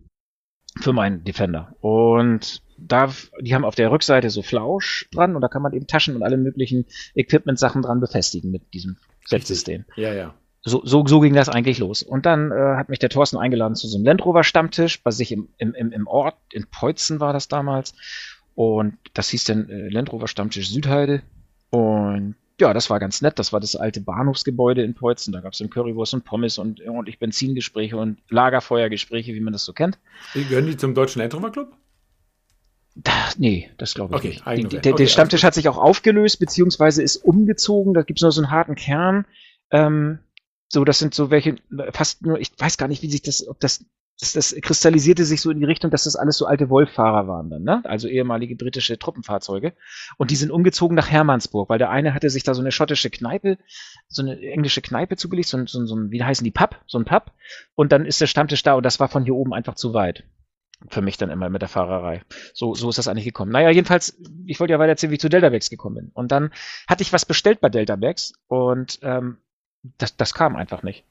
für meinen Defender. Und da, die haben auf der Rückseite so Flausch dran und da kann man eben Taschen und alle möglichen Equipment-Sachen dran befestigen mit diesem Set-System. Ja, ja. So, so, so ging das eigentlich los. Und dann äh, hat mich der Thorsten eingeladen zu so einem Land Rover Stammtisch bei sich im, im, im Ort, in Peutzen war das damals. Und das hieß dann äh, Land Rover Stammtisch Südheide. Und ja, das war ganz nett. Das war das alte Bahnhofsgebäude in Peutzen. Da gab es dann Currywurst und Pommes und ordentlich Benzingespräche und Lagerfeuergespräche, wie man das so kennt. Gehören die zum Deutschen Land Rover Club? Da, Das, nee, das glaube ich Okay, nicht. Die, Band. der, Okay, der Stammtisch hat sich auch aufgelöst, beziehungsweise ist umgezogen. Da gibt es nur so einen harten Kern. Ähm, so, das sind so welche, fast nur, ich weiß gar nicht, wie sich das, ob das, das, das kristallisierte sich so in die Richtung, dass das alles so alte Wolf-Fahrer waren dann, ne? Also ehemalige britische Truppenfahrzeuge. Und die sind umgezogen nach Hermannsburg, weil der eine hatte sich da so eine schottische Kneipe, so eine englische Kneipe zugelegt, so ein, so ein, so ein wie heißen die, Pub, so ein Pub. Und dann ist der Stammtisch da und das war von hier oben einfach zu weit. Für mich dann immer mit der Fahrerei. So, so ist das eigentlich gekommen. Naja, jedenfalls, ich wollte ja weiter erzählen, wie ich zu Deltabags gekommen bin. Und dann hatte ich was bestellt bei Deltabags und ähm, das, das kam einfach nicht.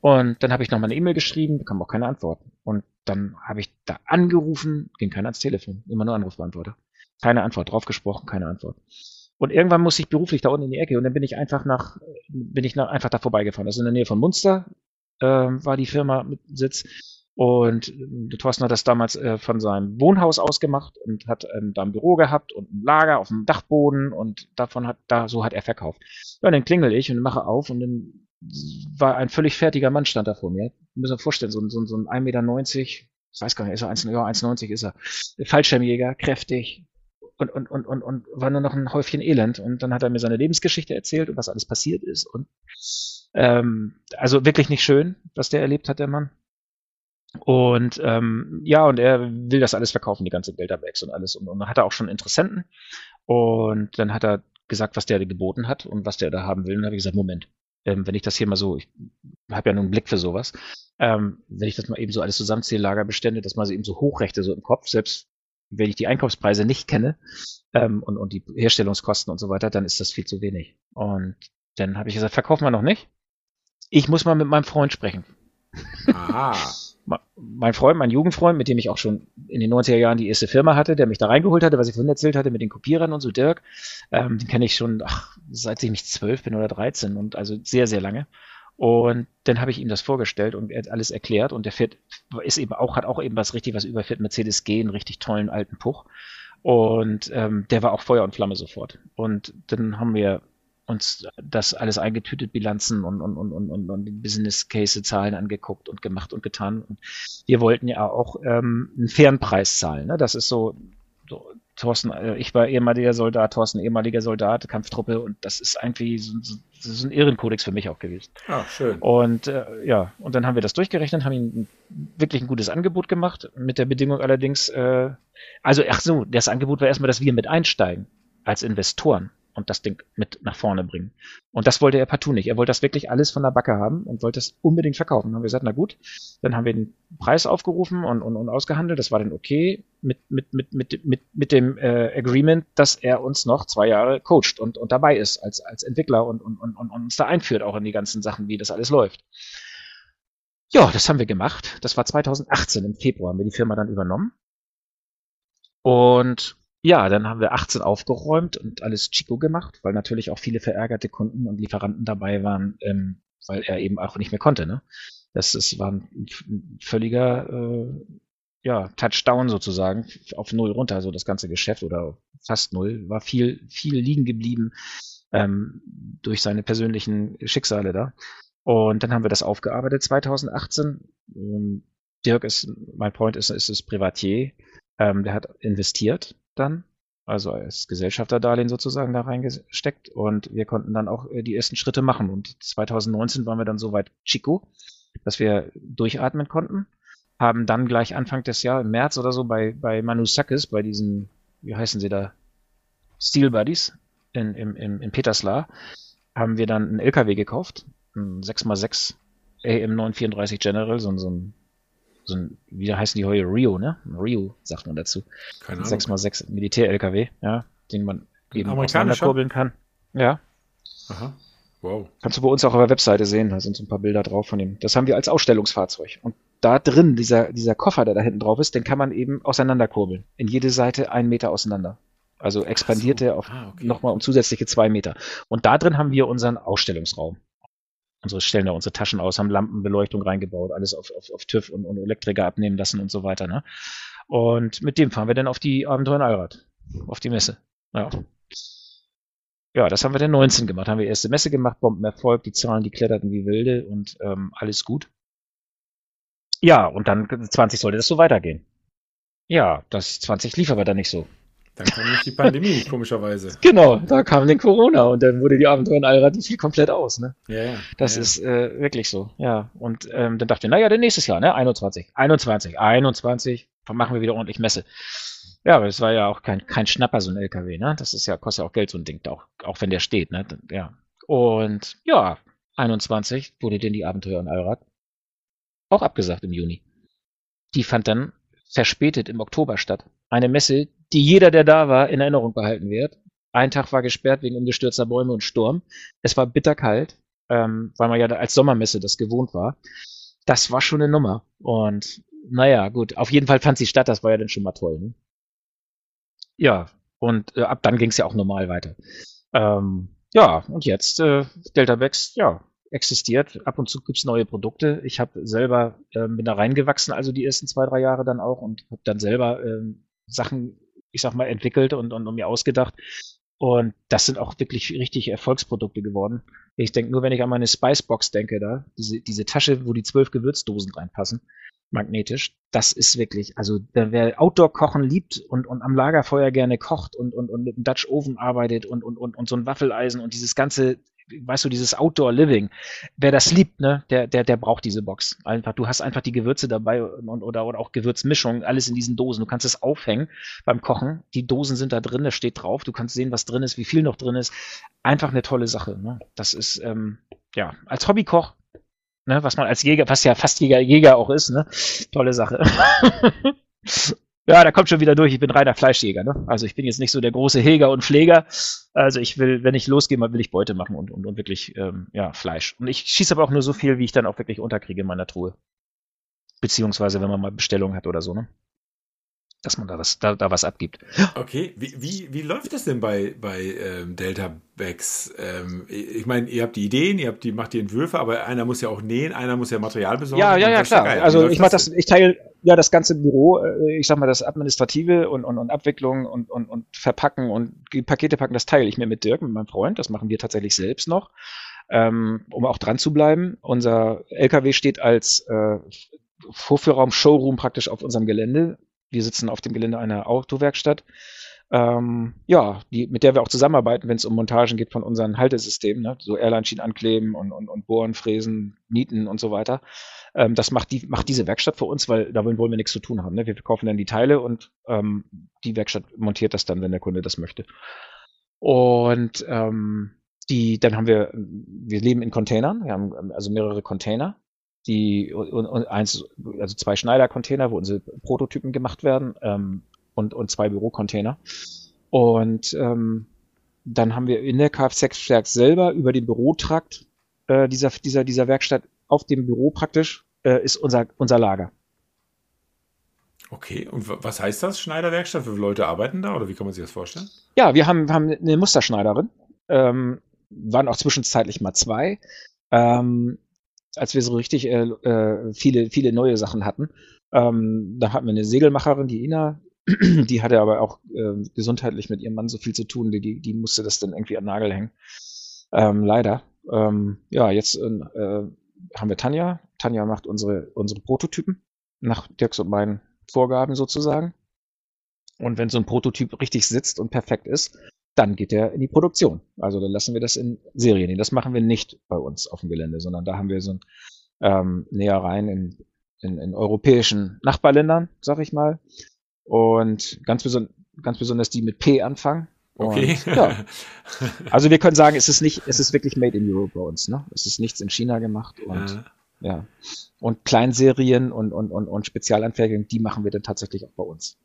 Und dann habe ich nochmal eine E-Mail geschrieben, bekam auch keine Antworten. Und dann habe ich da angerufen, ging keiner ans Telefon, immer nur Anrufbeantworter. Keine Antwort, draufgesprochen, keine Antwort. Und irgendwann musste ich beruflich da unten in die Ecke und dann bin ich einfach nach, bin ich nach, einfach da vorbeigefahren. Also in der Nähe von Munster ähm, war die Firma mit Sitz. Und äh, Thorsten hat das damals äh, von seinem Wohnhaus aus gemacht und hat ähm, da ein Büro gehabt und ein Lager auf dem Dachboden und davon hat, da, so hat er verkauft. Ja, und dann klingel ich und mache auf und dann war ein völlig fertiger Mann stand da vor mir. Müssen wir vorstellen, so, ein- so, so ein 1,90 Meter, ich weiß gar nicht, ist er 1, ja, 1,90 ist er. Fallschirmjäger, kräftig und, und, und, und, und war nur noch ein Häufchen Elend. Und dann hat er mir seine Lebensgeschichte erzählt und was alles passiert ist. Und ähm, also wirklich nicht schön, was der erlebt hat, der Mann. Und ähm, ja, und er will das alles verkaufen, die ganze Delta-Bags und alles. Und, und dann hat er auch schon Interessenten. Und dann hat er gesagt, was der geboten hat und was der da haben will. Und dann habe ich gesagt, Moment, ähm, wenn ich das hier mal so, ich habe ja nur einen Blick für sowas, ähm, wenn ich das mal eben so alles zusammenzähle, Lagerbestände, das mal so eben so hochrechte, so im Kopf, selbst wenn ich die Einkaufspreise nicht kenne ähm, und, und die Herstellungskosten und so weiter, dann ist das viel zu wenig. Und dann habe ich gesagt, verkaufen wir noch nicht. Ich muss mal mit meinem Freund sprechen. Aha. Mein Freund, mein Jugendfreund, mit dem ich auch schon in den 90er Jahren die erste Firma hatte, der mich da reingeholt hatte, was ich vorhin erzählt hatte mit den Kopierern und so, Dirk, ähm, den kenne ich schon, ach, seit ich nicht zwölf bin oder 13 und also sehr, sehr lange. Und dann habe ich ihm das vorgestellt und er hat alles erklärt und der fährt, ist eben auch, hat auch eben was richtig was überfährt, Mercedes G, einen richtig tollen alten Puch. Und ähm, der war auch Feuer und Flamme sofort. Und dann haben wir uns das alles eingetütet, Bilanzen und, und, und, und, und, Business Case Zahlen angeguckt und gemacht und getan. Und wir wollten ja auch ähm, einen fairen Preis zahlen. Ne? Das ist so, so Thorsten, äh, ich war ehemaliger Soldat, Thorsten ehemaliger Soldat, Kampftruppe und das ist irgendwie so, so, so ein Ehrenkodex für mich auch gewesen. Ah, schön. Und äh, ja, und dann haben wir das durchgerechnet, haben ihm wirklich ein gutes Angebot gemacht, mit der Bedingung allerdings, äh, also ach so, das Angebot war erstmal, dass wir mit einsteigen als Investoren und das Ding mit nach vorne bringen. Und das wollte er partout nicht. Er wollte das wirklich alles von der Backe haben und wollte es unbedingt verkaufen. Dann haben wir gesagt, na gut, dann haben wir den Preis aufgerufen und, und, und ausgehandelt. Das war dann okay mit, mit, mit, mit, mit, mit dem äh, Agreement, dass er uns noch zwei Jahre coacht und, und dabei ist als, als Entwickler und, und, und, und uns da einführt, auch in die ganzen Sachen, wie das alles läuft. Ja, das haben wir gemacht. Das war 2018 im Februar haben wir die Firma dann übernommen. Und ja, dann haben wir 18 aufgeräumt und alles Chico gemacht, weil natürlich auch viele verärgerte Kunden und Lieferanten dabei waren, ähm, weil er eben auch nicht mehr konnte. Ne? Das ist, war ein völliger äh, ja, Touchdown sozusagen auf null runter, so das ganze Geschäft oder fast null, war viel, viel liegen geblieben ähm, durch seine persönlichen Schicksale da. Und dann haben wir das aufgearbeitet 2018. Ähm, Dirk ist, mein Point ist, ist das Privatier. Ähm, der hat investiert dann, also als Gesellschafterdarlehen sozusagen da reingesteckt und wir konnten dann auch äh, die ersten Schritte machen. Und 2019 waren wir dann soweit Chico, dass wir durchatmen konnten. Haben dann gleich Anfang des Jahres, im März oder so, bei, bei Manusakis, bei diesen, wie heißen sie da, Steel Buddies in, im, im, in Peterslar, haben wir dann einen LKW gekauft, ein 6x6 AM934 General, so, so ein, so ein, wie heißen die heute, Rio, ne? Rio, sagt man dazu. Keine Ahnung. 6x6 Militär-LKW, ja, den man eben auseinanderkurbeln kann. Ja, Aha. Wow. kannst du bei uns auch auf der Webseite sehen, da sind so ein paar Bilder drauf von dem. Das haben wir als Ausstellungsfahrzeug. Und da drin, dieser, dieser Koffer, der da hinten drauf ist, den kann man eben auseinanderkurbeln. In jede Seite einen Meter auseinander. Also expandiert so. er auf Ah, okay. nochmal um zusätzliche zwei Meter. Und da drin haben wir unseren Ausstellungsraum. Unsere stellen da unsere Taschen aus, haben Lampenbeleuchtung reingebaut, alles auf, auf, auf TÜV und, und Elektriker abnehmen lassen und so weiter. Ne? Und mit dem fahren wir dann auf die Abenteuer in Allrad, auf die Messe. Ja. Ja, das haben wir dann 19 gemacht. Haben wir erste Messe gemacht, Bombenerfolg, die Zahlen, die kletterten wie wilde und ähm, alles gut. Ja, und dann 20 sollte das so weitergehen. Ja, das 20 lief aber dann nicht so. Dann kam nicht die Pandemie, komischerweise. Genau, da kam den Corona und dann wurde die Abenteuer in Allrad, die fiel komplett aus, ne? Ja, ja. Das ja. ist äh, wirklich so, ja. Und ähm, dann dachte ich, naja, dann nächstes Jahr, ne? 21, 21, 21, dann machen wir wieder ordentlich Messe. Ja, aber es war ja auch kein, kein Schnapper, so ein LKW, ne? Das ist ja, kostet ja auch Geld, so ein Ding, auch, auch wenn der steht, ne? Ja. Und ja, 21 wurde denn die Abenteuer in Allrad auch abgesagt im Juni. Die fand dann verspätet im Oktober statt. Eine Messe, die jeder, der da war, in Erinnerung behalten wird. Ein Tag war gesperrt wegen umgestürzter Bäume und Sturm. Es war bitterkalt, ähm, weil man ja als Sommermesse das gewohnt war. Das war schon eine Nummer. Und naja, gut, auf jeden Fall fand sie statt, das war ja dann schon mal toll. Ne? Ja, und äh, ab dann ging es ja auch normal weiter. Ähm, ja, und jetzt, äh, Delta Bex, ja, existiert. Ab und zu gibt's neue Produkte. Ich habe selber, äh, bin da reingewachsen, also die ersten zwei, drei Jahre dann auch und habe dann selber ähm, Sachen, ich sag mal, entwickelt und, und, und mir ausgedacht. Und das sind auch wirklich richtig Erfolgsprodukte geworden. Ich denke nur, wenn ich an meine Spicebox denke, da, diese, diese Tasche, wo die zwölf Gewürzdosen reinpassen, magnetisch, das ist wirklich, also wer Outdoor-Kochen liebt und, und am Lagerfeuer gerne kocht und, und, und mit einem Dutch Oven arbeitet und, und, und, und so ein Waffeleisen und dieses ganze weißt du, dieses Outdoor-Living, wer das liebt, ne, der, der, der braucht diese Box. Einfach, du hast einfach die Gewürze dabei und, oder, oder auch Gewürzmischung, alles in diesen Dosen. Du kannst es aufhängen beim Kochen. Die Dosen sind da drin, da steht drauf. Du kannst sehen, was drin ist, wie viel noch drin ist. Einfach eine tolle Sache. Ne? Das ist, ähm, ja, als Hobbykoch, ne, was man als Jäger, was ja fast Jäger, Jäger auch ist, ne, tolle Sache. Ja, da kommt schon wieder durch. Ich bin reiner Fleischjäger. Ne? Also ich bin jetzt nicht so der große Heger und Pfleger. Also ich will, wenn ich losgehe, will ich Beute machen und, und, und wirklich ähm, ja, Fleisch. Und ich schieße aber auch nur so viel, wie ich dann auch wirklich unterkriege in meiner Truhe. Beziehungsweise, wenn man mal Bestellung hat oder so. Ne? Dass man da was, da, da was abgibt. Okay, wie, wie, wie läuft das denn bei, bei ähm, Delta Bags? Ähm, ich meine, ihr habt die Ideen, ihr habt die, macht die Entwürfe, aber einer muss ja auch nähen, einer muss ja Material besorgen. Ja, ja, ja, klar. Also ich mache das, ich teile ja das ganze Büro, äh, ich sag mal, das Administrative und, und, und Abwicklung und, und, und Verpacken und Pakete packen, das teile ich mir mit Dirk, mit meinem Freund. Das machen wir tatsächlich selbst noch. Ähm, um auch dran zu bleiben. Unser LKW steht als äh, Vorführraum, Showroom praktisch auf unserem Gelände wir sitzen auf dem Gelände einer Autowerkstatt. Ähm, ja, die, mit der wir auch zusammenarbeiten, wenn es um Montagen geht von unseren Haltesystemen, ne? so Airline-Schienen ankleben und, und, und bohren, fräsen, nieten und so weiter. Ähm, das macht, die, macht diese Werkstatt für uns, weil damit wollen wir nichts zu tun haben. Ne? Wir kaufen dann die Teile und ähm, die Werkstatt montiert das dann, wenn der Kunde das möchte. Und ähm, die, dann haben wir, wir leben in Containern, wir haben also mehrere Container die und, und eins, also zwei Schneider-Container, wo unsere Prototypen gemacht werden, ähm, und, und zwei Bürocontainer. Und ähm, dann haben wir in der Kfz-Werk selber über den Bürotrakt äh, dieser, dieser, dieser Werkstatt auf dem Büro praktisch äh, ist unser, unser Lager. Okay, und was heißt das, Schneiderwerkstatt? Wie viele Leute arbeiten da oder wie kann man sich das vorstellen? Ja, wir haben, haben eine Musterschneiderin, ähm, waren auch zwischenzeitlich mal zwei. Ähm, als wir so richtig äh, äh, viele, viele neue Sachen hatten. Ähm, da hatten wir eine Segelmacherin, die Ina, die hatte aber auch äh, gesundheitlich mit ihrem Mann so viel zu tun, die, die musste das dann irgendwie an Nagel hängen. Ähm, leider. Ähm, ja, jetzt äh, haben wir Tanja. Tanja macht unsere, unsere Prototypen nach Dirks und meinen Vorgaben sozusagen. Und wenn so ein Prototyp richtig sitzt und perfekt ist, dann geht er in die Produktion. Also dann lassen wir das in Serien. Das machen wir nicht bei uns auf dem Gelände, sondern da haben wir so ein ähm, Nähereien in, in, in europäischen Nachbarländern, sag ich mal. Und ganz, beson ganz besonders die mit P anfangen. Okay. Und, ja. Also wir können sagen, es ist nicht, es ist wirklich made in Europe bei uns, ne? Es ist nichts in China gemacht und ja. ja. Und Kleinserien und, und, und, und Spezialanfertigungen, die machen wir dann tatsächlich auch bei uns.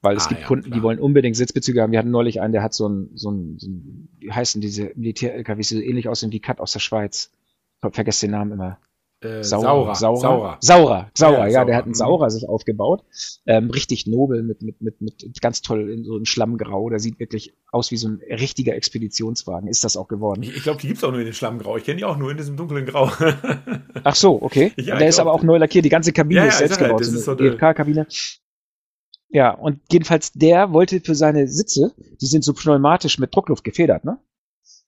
Weil es ah, gibt ja, Kunden, klar. die wollen unbedingt Sitzbezüge haben. Wir hatten neulich einen, der hat so ein, so ein, so ein wie heißen diese Militär-LKWs, die so ähnlich aussehen wie Cut aus der Schweiz. Ich vergesse den Namen immer. Äh, Saurer, Saurer, Saurer, Saurer, Saurer, ja, ja der hat einen. Saurer sich aufgebaut, ähm, richtig nobel mit mit mit mit ganz toll in so einem Schlammgrau. Der sieht wirklich aus wie so ein richtiger Expeditionswagen. Ist das auch geworden? Ich, ich glaube, die gibt's auch nur in dem Schlammgrau. Ich kenne die auch nur in diesem dunklen Grau. Ach so, okay. Ja, der ist aber auch neu lackiert. Die ganze Kabine ja, ist selbst gebaut. Das so eine GFK-Kabine. Ja, und jedenfalls der wollte für seine Sitze, die sind so pneumatisch mit Druckluft gefedert, ne?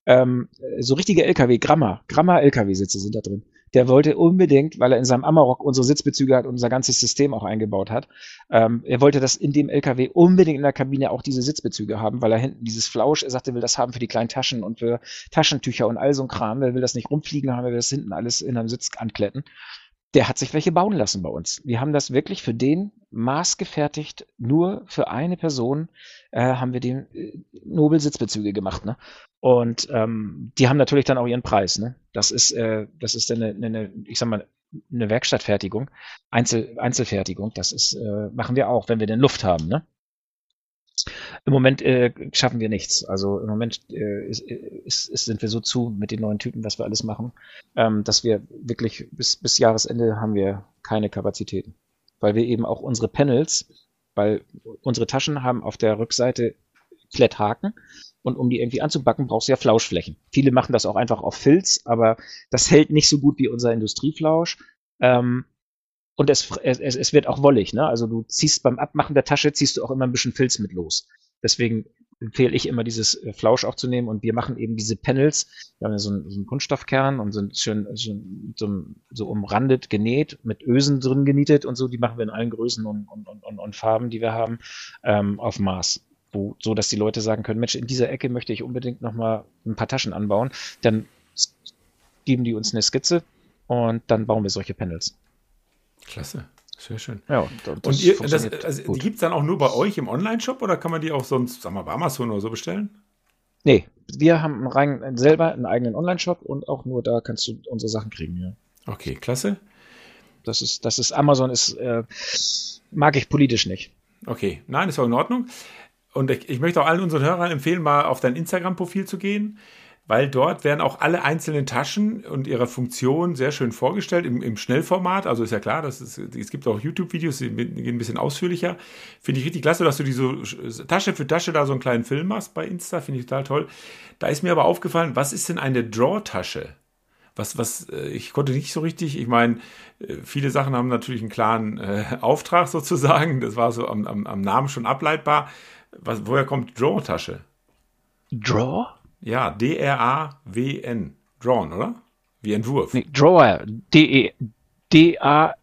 Ähm, so richtige LKW, Gramma, Gramma LKW-Sitze sind da drin. Der wollte unbedingt, weil er in seinem Amarok unsere Sitzbezüge hat und unser ganzes System auch eingebaut hat, ähm, er wollte das in dem LKW unbedingt in der Kabine auch diese Sitzbezüge haben, weil er hinten dieses Flausch, er sagte, er will das haben für die kleinen Taschen und für Taschentücher und all so ein Kram. Er will das nicht rumfliegen haben, er will das hinten alles in einem Sitz ankletten der hat sich welche bauen lassen bei uns. Wir haben das wirklich für den maßgefertigt, nur für eine Person äh, haben wir den äh, Nobel-Sitzbezüge gemacht. Ne? Und ähm, die haben natürlich dann auch ihren Preis. Ne? Das ist, äh, das ist eine, eine, ich sag mal, eine Werkstattfertigung, Einzel, Einzelfertigung. Das ist, äh, machen wir auch, wenn wir denn Luft haben. Ne? Im Moment äh, schaffen wir nichts. Also im Moment äh, ist, ist, sind wir so zu mit den neuen Typen, was wir alles machen, ähm, dass wir wirklich bis, bis Jahresende haben wir keine Kapazitäten. Weil wir eben auch unsere Panels, weil unsere Taschen haben auf der Rückseite Kletthaken und um die irgendwie anzubacken, brauchst du ja Flauschflächen. Viele machen das auch einfach auf Filz, aber das hält nicht so gut wie unser Industrieflausch. Ähm, und es, es, es wird auch wollig, ne? Also du ziehst beim Abmachen der Tasche, ziehst du auch immer ein bisschen Filz mit los. Deswegen empfehle ich immer dieses äh, Flausch auch zu nehmen und wir machen eben diese Panels. Wir haben ja so einen, so einen Kunststoffkern und sind schön, schön so, so, umrandet, genäht, mit Ösen drin genietet und so. Die machen wir in allen Größen und, und, und, und Farben, die wir haben, ähm, auf Maß. Wo, so dass die Leute sagen können, Mensch, in dieser Ecke möchte ich unbedingt nochmal ein paar Taschen anbauen. Dann geben die uns eine Skizze und dann bauen wir solche Panels. Klasse. Sehr schön. Ja, und, und ihr, das, also, die gibt es dann auch nur bei euch im Online-Shop oder kann man die auch sonst, sagen wir, bei Amazon oder so bestellen? Nee, wir haben rein, selber einen eigenen Online-Shop und auch nur da kannst du unsere Sachen kriegen, ja. Okay, klasse. Das ist, das ist, Amazon ist, äh, mag ich politisch nicht. Okay, nein, ist auch in Ordnung. Und ich, ich möchte auch allen unseren Hörern empfehlen, mal auf dein Instagram-Profil zu gehen weil dort werden auch alle einzelnen Taschen und ihre Funktion sehr schön vorgestellt im, im Schnellformat. Also ist ja klar, dass es, es gibt auch YouTube-Videos, die gehen ein bisschen ausführlicher. Finde ich richtig klasse, dass du die so Tasche für Tasche da so einen kleinen Film machst bei Insta. Finde ich total toll. Da ist mir aber aufgefallen, was ist denn eine Draw-Tasche? Was, was, äh, ich konnte nicht so richtig, ich meine, äh, viele Sachen haben natürlich einen klaren äh, Auftrag sozusagen. Das war so am, am, am Namen schon ableitbar. Was, woher kommt Draw-Tasche? Draw? Ja, D-R-A-W-N. Drawn, oder? Wie Entwurf. Nee, Drawer. D-A-W-E-R.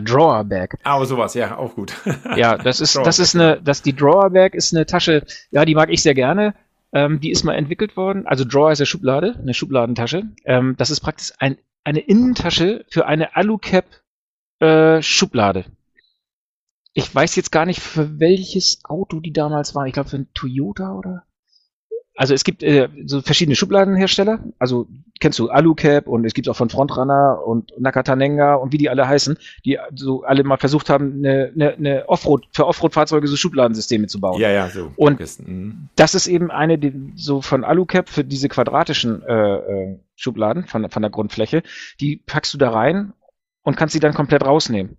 Drawerback. Ah, aber sowas, ja, auch gut. ja, das ist, das ist eine, das, die Drawerback ist eine Tasche, ja, die mag ich sehr gerne. Ähm, die ist mal entwickelt worden. Also Drawer ist eine Schublade, eine Schubladentasche. Ähm, das ist praktisch ein, eine Innentasche für eine Alucap äh, Schublade. Ich weiß jetzt gar nicht, für welches Auto die damals war. Ich glaube, für ein Toyota oder? Also es gibt äh, so verschiedene Schubladenhersteller. Also kennst du Alucap und es gibt auch von Frontrunner und Nakatanenga und wie die alle heißen, die so alle mal versucht haben, eine, eine, eine Offroad für Offroad-Fahrzeuge so Schubladensysteme zu bauen. Ja, ja, so. Und mhm. das ist eben eine, die, so von Alucap für diese quadratischen äh, äh, Schubladen von, von der Grundfläche. Die packst du da rein und kannst sie dann komplett rausnehmen.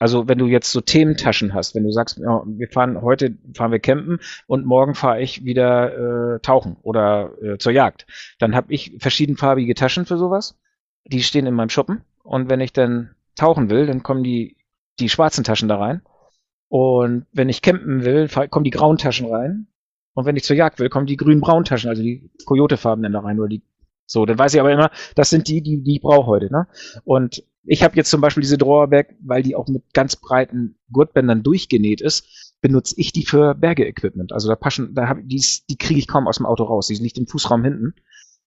Also wenn du jetzt so Thementaschen hast, wenn du sagst, ja, wir fahren heute fahren wir campen und morgen fahre ich wieder äh, tauchen oder äh, zur Jagd, dann habe ich verschiedenfarbige Taschen für sowas. Die stehen in meinem Schuppen und wenn ich dann tauchen will, dann kommen die die schwarzen Taschen da rein. Und wenn ich campen will, kommen die grauen Taschen rein. Und wenn ich zur Jagd will, kommen die grün-braunen Taschen, also die Coyote-Farben dann da rein oder die so, dann weiß ich aber immer, das sind die, die, die ich brauche heute. Ne? Und ich habe jetzt zum Beispiel diese Drawerback, weil die auch mit ganz breiten Gurtbändern durchgenäht ist, benutze ich die für Berge-Equipment. Also da passen, da hab, die, die kriege ich kaum aus dem Auto raus. Die ist nicht im Fußraum hinten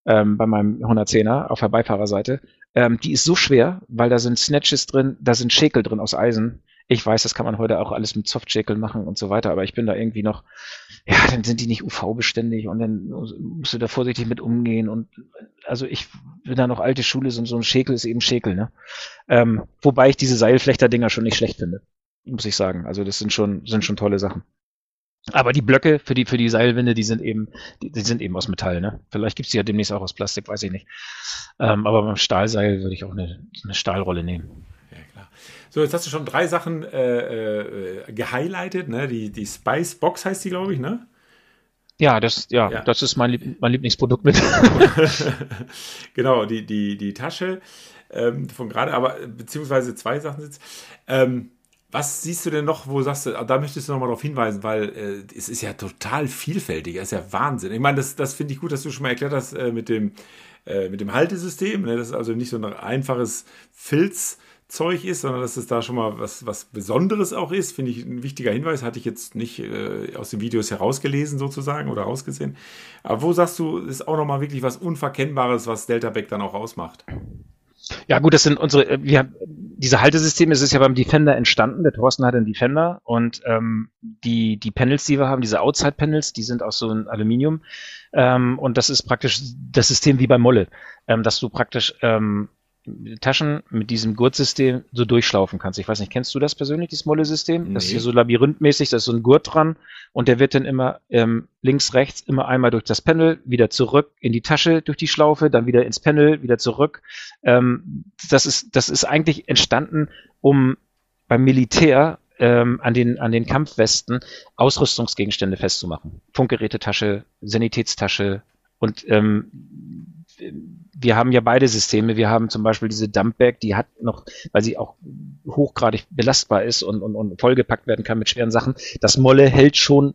ähm, bei meinem 110er auf der Beifahrerseite. Ähm, die ist so schwer, weil da sind Snatches drin, da sind Schäkel drin aus Eisen. Ich weiß, das kann man heute auch alles mit Softschäkeln machen und so weiter, aber ich bin da irgendwie noch, ja, dann sind die nicht UV-beständig und dann musst du da vorsichtig mit umgehen und also ich bin da noch alte Schule, so, ein Schäkel ist eben Schäkel, ne? Ähm, wobei ich diese Seilflechter-Dinger schon nicht schlecht finde, muss ich sagen. Also das sind schon, sind schon tolle Sachen. Aber die Blöcke für die, für die Seilwinde, die sind eben, die, die sind eben aus Metall, ne? Vielleicht gibt's die ja demnächst auch aus Plastik, weiß ich nicht. Ähm, aber beim Stahlseil würde ich auch eine, eine Stahlrolle nehmen. So, jetzt hast du schon drei Sachen äh, äh, gehighlightet, ne? Die, die Spice Box heißt die, glaube ich, ne? Ja, das, ja, ja. das ist mein, Lieb mein Lieblingsprodukt mit. genau, die, die, die Tasche ähm, von gerade, aber beziehungsweise zwei Sachen jetzt. Ähm, was siehst du denn noch, wo sagst du, da möchtest du nochmal darauf hinweisen, weil äh, es ist ja total vielfältig, es ist ja Wahnsinn. Ich meine, das, das finde ich gut, dass du schon mal erklärt hast äh, mit dem äh, mit dem Haltesystem. Ne? Das ist also nicht so ein einfaches Filz. Zeug ist, sondern dass es da schon mal was, was Besonderes auch ist, finde ich ein wichtiger Hinweis. Hatte ich jetzt nicht äh, aus den Videos herausgelesen sozusagen oder rausgesehen. Aber wo sagst du, ist auch nochmal wirklich was Unverkennbares, was Delta Back dann auch ausmacht? Ja gut, das sind unsere, äh, wir haben, diese Haltesysteme, es ist ja beim Defender entstanden, der Thorsten hat einen Defender und ähm, die, die Panels, die wir haben, diese Outside-Panels, die sind aus so einem Aluminium ähm, und das ist praktisch das System wie bei Molle, ähm, dass du praktisch ähm, Taschen mit diesem Gurtsystem so durchschlaufen kannst. Ich weiß nicht, kennst du das persönlich, dieses Molle-System? Nee. Das ist hier so labyrinthmäßig, da ist so ein Gurt dran und der wird dann immer ähm, links, rechts immer einmal durch das Panel, wieder zurück in die Tasche durch die Schlaufe, dann wieder ins Panel, wieder zurück. Ähm, das, ist, das ist eigentlich entstanden, um beim Militär ähm, an, den, an den Kampfwesten Ausrüstungsgegenstände festzumachen. Funkgerätetasche, Sanitätstasche und ähm, wir haben ja beide Systeme. Wir haben zum Beispiel diese Dumpbag, die hat noch, weil sie auch hochgradig belastbar ist und, und, und vollgepackt werden kann mit schweren Sachen. Das Molle hält schon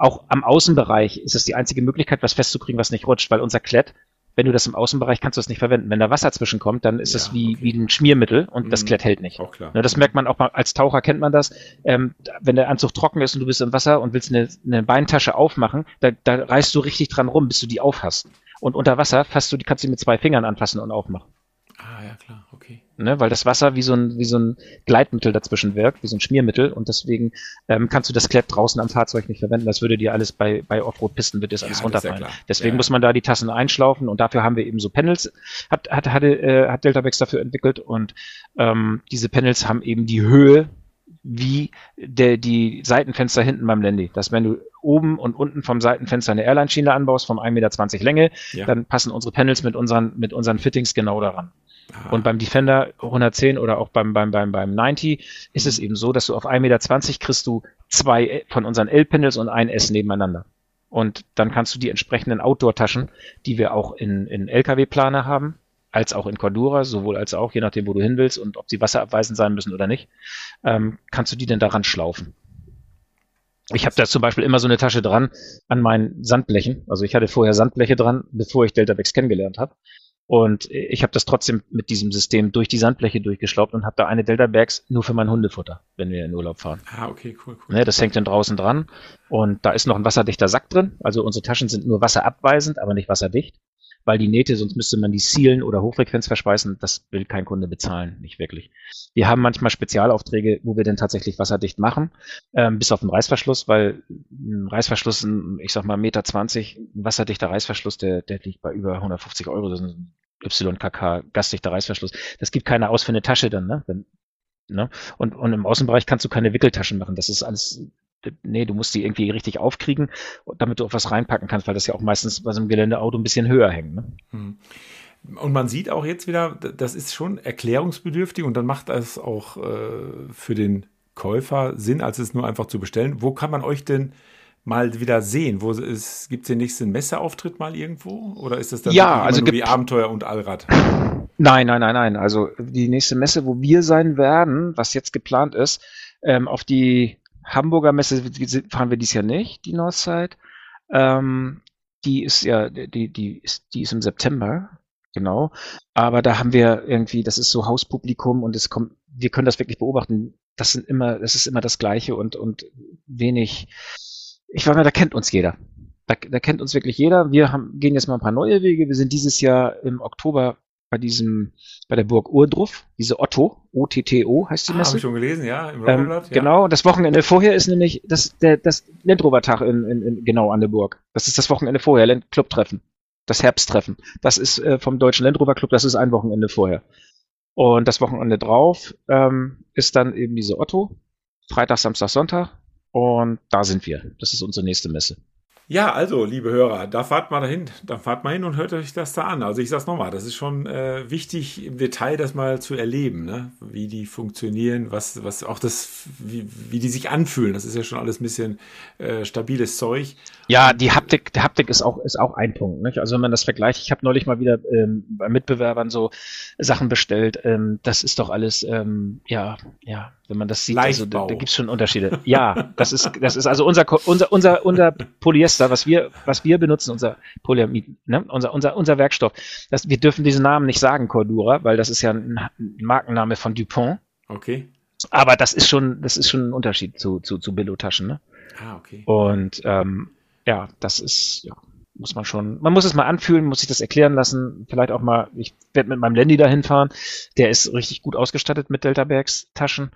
auch am Außenbereich ist es die einzige Möglichkeit, was festzukriegen, was nicht rutscht, weil unser Klett, wenn du das im Außenbereich kannst du es nicht verwenden. Wenn da Wasser zwischenkommt, dann ist es ja, wie, okay. wie ein Schmiermittel und mhm. das Klett hält nicht. Auch klar. Ne, das merkt man auch mal, als Taucher kennt man das. Ähm, wenn der Anzug trocken ist und du bist im Wasser und willst eine, eine Beintasche aufmachen, da, da reißt du richtig dran rum, bis du die aufhast. Und unter Wasser fasst du, die kannst du mit zwei Fingern anfassen und aufmachen. Ah, ja, klar, okay. Ne, weil das Wasser wie so, ein, wie so ein Gleitmittel dazwischen wirkt, wie so ein Schmiermittel und deswegen ähm, kannst du das Klett draußen am Fahrzeug nicht verwenden. Das würde dir alles bei, bei Offroad-Pisten wird das ja, alles runterfallen. Das ja deswegen ja. muss man da die Tassen einschlaufen und dafür haben wir eben so Panels, hat, hat, hatte, äh, hat Delta Bex dafür entwickelt und ähm, diese Panels haben eben die Höhe wie der, die Seitenfenster hinten beim Landy. Dass wenn du oben und unten vom Seitenfenster eine Airline-Schiene anbaust, vom 1,20 Meter Länge, ja. dann passen unsere Panels mit unseren, mit unseren Fittings genau daran. Aha. Und beim Defender 110 oder auch beim, beim, beim, beim 90 ist es eben so, dass du auf 1,20 Meter kriegst du zwei von unseren L-Panels und ein S nebeneinander. Und dann kannst du die entsprechenden Outdoor-Taschen, die wir auch in, in LKW-Planer haben, als auch in Cordura, sowohl als auch, je nachdem, wo du hin willst und ob sie wasserabweisend sein müssen oder nicht, ähm, kannst du die denn daran schlaufen. Ich habe da zum Beispiel immer so eine Tasche dran an meinen Sandblechen. Also ich hatte vorher Sandbleche dran, bevor ich Delta Bex kennengelernt habe. Und ich habe das trotzdem mit diesem System durch die Sandbleche durchgeschlaubt und habe da eine Delta Bags nur für mein Hundefutter, wenn wir in Urlaub fahren. Ah, okay, cool, cool. Ne, das hängt dann draußen dran. Und da ist noch ein wasserdichter Sack drin. Also unsere Taschen sind nur wasserabweisend, aber nicht wasserdicht weil die Nähte, sonst müsste man die sealen oder Hochfrequenz verschweißen. Das will kein Kunde bezahlen, nicht wirklich. Wir haben manchmal Spezialaufträge, wo wir dann tatsächlich wasserdicht machen, ähm, bis auf den Reißverschluss, weil ein Reißverschluss, ein, ich sag mal Meter 20, ein wasserdichter Reißverschluss, der, der liegt bei über 150 Euro. Das ist ein YKK gasdichter Reißverschluss. Das gibt keine aus für eine Tasche dann, ne? Wenn, ne? Und, und im Außenbereich kannst du keine Wickeltaschen machen. Das ist alles nee, du musst die irgendwie richtig aufkriegen, damit du auch was reinpacken kannst, weil das ja auch meistens bei so einem Geländeauto ein bisschen höher hängt. Ne? Hm. Und man sieht auch jetzt wieder, das ist schon erklärungsbedürftig und dann macht das auch äh, für den Käufer Sinn, als es nur einfach zu bestellen. Wo kann man euch denn mal wieder sehen? Wo ist, gibt es den nächsten Messeauftritt mal irgendwo? Oder ist das dann ja, also nur die Abenteuer und Allrad? Nein, nein, nein, nein. Also die nächste Messe, wo wir sein werden, was jetzt geplant ist, ähm, auf die Hamburger Messe fahren wir dies Jahr nicht, die Northside. Ähm, die ist ja, die, die ist, die ist im September, genau. Aber da haben wir irgendwie, das ist so Hauspublikum und es kommt, wir können das wirklich beobachten. Das sind immer, das ist immer das Gleiche und, und wenig, ich war mal, da kennt uns jeder. Da, da kennt uns wirklich jeder. Wir haben, gehen jetzt mal ein paar neue Wege. Wir sind dieses Jahr im Oktober bei diesem, bei der Burg Urdruff, diese Otto, O-T-T-O heißt die ah, Messe. Habe ich schon gelesen, ja, im ähm, ja. Genau, das Wochenende vorher ist nämlich das, der, das Landrover-Tag in, in, in, genau an der Burg. Das ist das Wochenende vorher, Land Clubtreffen. Das Herbsttreffen. Das ist äh, vom Deutschen Landrover Club, das ist ein Wochenende vorher. Und das Wochenende drauf ähm, ist dann eben diese Otto. Freitag, Samstag, Sonntag. Und da sind wir. Das ist unsere nächste Messe. Ja, also, liebe Hörer, da fahrt mal dahin, da fahrt mal hin und hört euch das da an. Also ich sag's nochmal, das ist schon äh, wichtig, im Detail das mal zu erleben, ne? wie die funktionieren, was, was auch das, wie, wie die sich anfühlen. Das ist ja schon alles ein bisschen äh, stabiles Zeug. Ja, die Haptik, die Haptik ist auch, ist auch ein Punkt. Nicht? Also wenn man das vergleicht, ich habe neulich mal wieder ähm, bei Mitbewerbern so Sachen bestellt, ähm, das ist doch alles, ähm, ja, ja, wenn man das sieht, also, da, da gibt es schon Unterschiede. Ja, das ist, das ist also unser, unser, unser, unser Polyester Polyester, was wir, was wir benutzen, unser Polyamid, ne? unser, unser, unser Werkstoff, das, wir dürfen diesen Namen nicht sagen, Cordura, weil das ist ja ein, ein Markenname von Dupont. Okay. Aber das ist schon, das ist schon ein Unterschied zu, zu, zu Billo-Taschen, ne? Ah, okay. Und ähm, ja, das ist, ja, muss man schon, man muss es mal anfühlen, muss sich das erklären lassen, vielleicht auch mal, ich werde mit meinem Landy dahin fahren, der ist richtig gut ausgestattet mit Delta Bags Taschen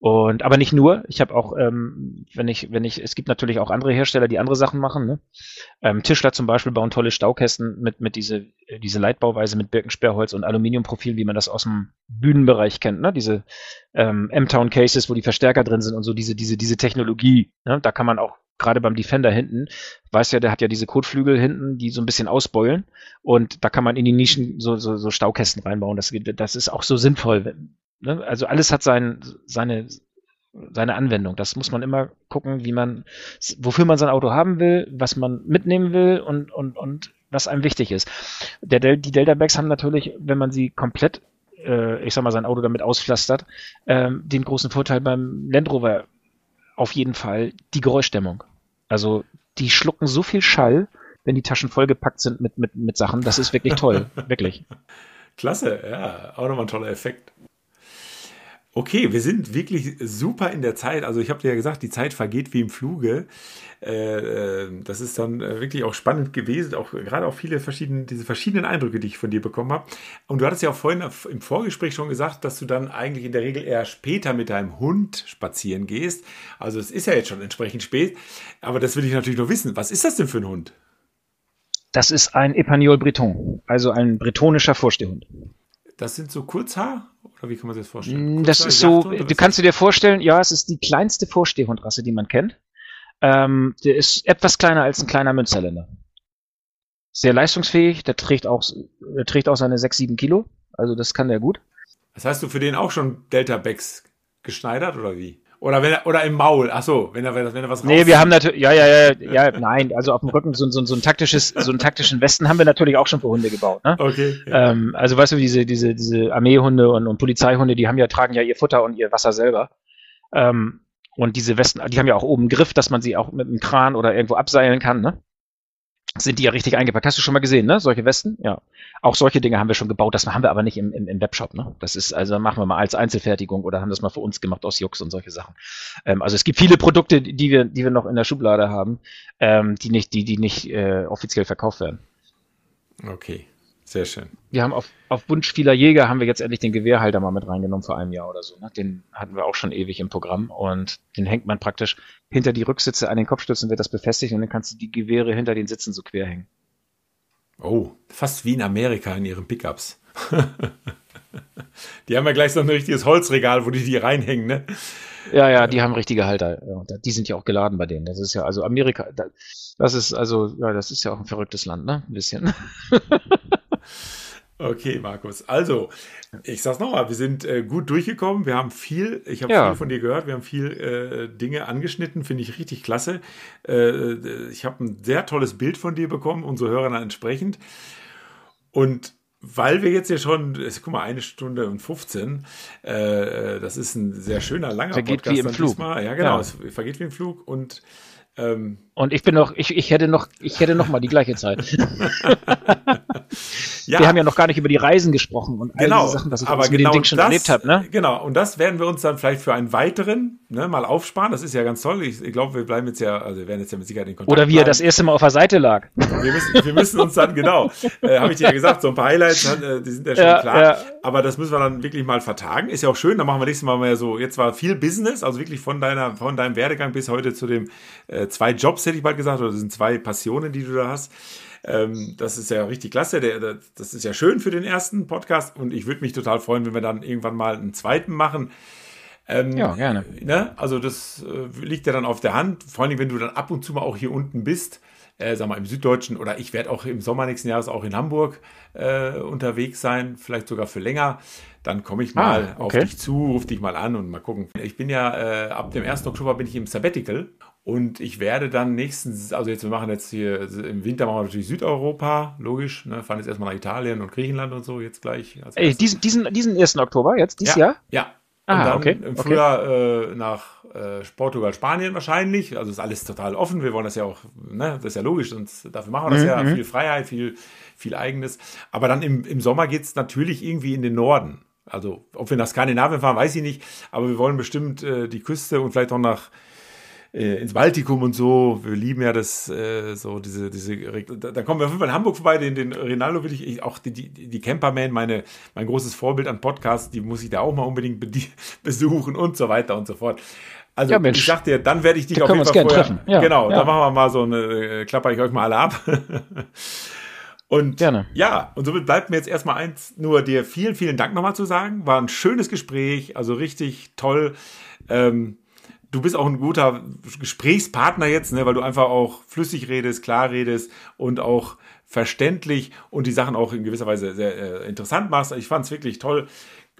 und aber nicht nur. Ich habe auch, ähm, wenn ich, wenn ich, es gibt natürlich auch andere Hersteller, die andere Sachen machen. Ne? Ähm, Tischler zum Beispiel bauen tolle Staukästen mit mit diese diese Leitbauweise mit Birkensperrholz und Aluminiumprofil, wie man das aus dem Bühnenbereich kennt. Ne? Diese ähm, M-Town Cases, wo die Verstärker drin sind und so diese diese diese Technologie. Ne? Da kann man auch gerade beim Defender hinten, weiß ja, der hat ja diese Kotflügel hinten, die so ein bisschen ausbeulen und da kann man in die Nischen so, so, so Staukästen reinbauen. Das, das ist auch so sinnvoll, Ne? Also alles hat sein, seine, seine Anwendung. Das muss man immer gucken, wie man, wofür man sein Auto haben will, was man mitnehmen will und, und, und was einem wichtig ist. Der, die Delta Bags haben natürlich, wenn man sie komplett, äh, ich sag mal, sein Auto damit auspflastert, ähm, den großen Vorteil beim Land Rover auf jeden Fall die Geräuschdämmung. Also die schlucken so viel Schall, wenn die Taschen vollgepackt sind mit, mit, mit Sachen. Das ist wirklich toll, wirklich. Klasse, ja, auch nochmal ein toller Effekt. Okay, wir sind wirklich super in der Zeit. Also ich habe dir ja gesagt, die Zeit vergeht wie im Fluge. Äh, äh, das ist dann wirklich auch spannend gewesen, auch gerade auch viele verschiedene, diese verschiedenen Eindrücke, die ich von dir bekommen habe. Und du hattest ja auch vorhin im Vorgespräch schon gesagt, dass du dann eigentlich in der Regel eher später mit deinem Hund spazieren gehst. Also es ist ja jetzt schon entsprechend spät, aber das will ich natürlich noch wissen. Was ist das denn für ein Hund? Das ist ein Epagneol Breton, also ein bretonischer Vorstehhund. Das sind so Kurzhaar? Oder wie kann man sich das vorstellen? Mm, das ist so, du kannst dir vorstellen, ja, es ist die kleinste Vorstehhundrasse, die man kennt. Ähm, der ist etwas kleiner als ein kleiner Münsterländer. Sehr leistungsfähig, der trägt auch, der trägt auch seine 6, 7 Kilo. Also das kann der gut. Das hast du für den auch schon Delta-Backs geschneidert oder wie? Oder wenn er, oder im Maul, ach so, wenn er, wenn er was Nee, wir haben natürlich, ja, ja, ja, ja, nein, also auf dem Rücken so, so, so ein taktisches, so einen taktischen Westen haben wir natürlich auch schon für Hunde gebaut, ne? Okay. Ja. Ähm, also weißt du, diese, diese, diese Armeehunde und, und Polizeihunde, die haben ja, tragen ja ihr Futter und ihr Wasser selber. Ähm, und diese Westen, die haben ja auch oben einen Griff, dass man sie auch mit einem Kran oder irgendwo abseilen kann, ne? Sind die ja richtig eingepackt. Hast du schon mal gesehen, ne? Solche Westen? Ja. Auch solche Dinge haben wir schon gebaut. Das haben wir aber nicht im, im, im Webshop, ne? Das ist, also machen wir mal als Einzelfertigung oder haben das mal für uns gemacht aus Jux und solche Sachen. Ähm, also es gibt viele Produkte, die wir, die wir noch in der Schublade haben, ähm, die nicht, die, die nicht äh, offiziell verkauft werden. Okay. Sehr schön. Wir haben auf, auf Wunsch vieler Jäger haben wir jetzt endlich den Gewehrhalter mal mit reingenommen vor einem Jahr oder so. Ne? Den hatten wir auch schon ewig im Programm und den hängt man praktisch hinter die Rücksitze an den Kopfstützen, wird das befestigt und dann kannst du die Gewehre hinter den Sitzen so quer hängen. Oh, fast wie in Amerika in ihren Pickups. die haben ja gleich so ein richtiges Holzregal, wo die die reinhängen, ne? Ja, ja, die haben richtige Halter. die sind ja auch geladen bei denen. Das ist ja, also Amerika, das ist also, ja, das ist ja auch ein verrücktes Land, ne? Ein bisschen. Okay, Markus. Also, ich sag's nochmal, wir sind äh, gut durchgekommen. Wir haben viel, ich habe ja. viel von dir gehört, wir haben viel äh, Dinge angeschnitten, finde ich richtig klasse. Äh, ich habe ein sehr tolles Bild von dir bekommen, unsere Hörer dann entsprechend. Und weil wir jetzt ja schon, guck mal, eine Stunde und 15, äh, das ist ein sehr schöner, langer vergeht Podcast. Wie im Flug. Diesmal. Ja, genau, ja. es vergeht wie im Flug und ähm, und ich bin noch, ich, ich hätte noch, ich hätte noch mal die gleiche Zeit. ja. Wir haben ja noch gar nicht über die Reisen gesprochen und all genau, diese Sachen, was ich aber genau mit dem Ding schon das, erlebt habe. Ne? Genau, und das werden wir uns dann vielleicht für einen weiteren ne, mal aufsparen. Das ist ja ganz toll. Ich, ich glaube, wir bleiben jetzt ja, also wir werden jetzt ja mit Sicherheit in Kontakt. Oder wie er das erste Mal auf der Seite lag. Wir müssen, wir müssen uns dann, genau, äh, habe ich dir ja gesagt, so ein paar Highlights, äh, die sind ja schon ja, klar. Ja. Aber das müssen wir dann wirklich mal vertagen. Ist ja auch schön, dann machen wir nächstes Mal mehr so, jetzt war viel Business, also wirklich von deiner, von deinem Werdegang bis heute zu dem äh, zwei Jobs, hätte ich bald gesagt, oder das sind zwei Passionen, die du da hast. Ähm, das ist ja richtig klasse. Der, der, das ist ja schön für den ersten Podcast und ich würde mich total freuen, wenn wir dann irgendwann mal einen zweiten machen. Ähm, ja, gerne. Ne? Also das äh, liegt ja dann auf der Hand. Vor allem, wenn du dann ab und zu mal auch hier unten bist, äh, sag mal im Süddeutschen oder ich werde auch im Sommer nächsten Jahres auch in Hamburg äh, unterwegs sein, vielleicht sogar für länger. Dann komme ich mal ah, okay. auf dich zu, ruf dich mal an und mal gucken. Ich bin ja äh, ab dem 1. Oktober bin ich im Sabbatical und ich werde dann nächstens, also jetzt, wir machen jetzt hier, im Winter machen wir natürlich Südeuropa, logisch, ne, fahren jetzt erstmal nach Italien und Griechenland und so, jetzt gleich. Ey, diesen, diesen, diesen 1. Oktober, jetzt, dieses ja, Jahr? Ja. Ah, und dann okay, im Frühjahr okay. äh, nach äh, Portugal, Spanien wahrscheinlich. Also ist alles total offen. Wir wollen das ja auch, ne, das ist ja logisch, sonst dafür machen wir das mhm. ja. Mhm. Viel Freiheit, viel, viel Eigenes. Aber dann im, im Sommer geht es natürlich irgendwie in den Norden. Also, ob wir nach Skandinavien fahren, weiß ich nicht. Aber wir wollen bestimmt äh, die Küste und vielleicht auch nach äh, ins Baltikum und so. Wir lieben ja das, äh, so diese, diese, da, da kommen wir auf jeden Fall in Hamburg vorbei. Den, den Rinaldo will ich, ich auch die, die, die Camperman, meine, mein großes Vorbild an Podcasts, die muss ich da auch mal unbedingt besuchen und so weiter und so fort. Also ja, ich sag dir, dann werde ich dich da auf jeden Fall vorher. Treffen. Ja, genau, ja. da machen wir mal so eine, äh, klapper ich euch mal alle ab. Und Gerne. ja, und somit bleibt mir jetzt erstmal eins, nur dir vielen, vielen Dank nochmal zu sagen. War ein schönes Gespräch, also richtig toll. Ähm, du bist auch ein guter Gesprächspartner jetzt, ne, weil du einfach auch flüssig redest, klar redest und auch verständlich und die Sachen auch in gewisser Weise sehr äh, interessant machst. Ich fand es wirklich toll.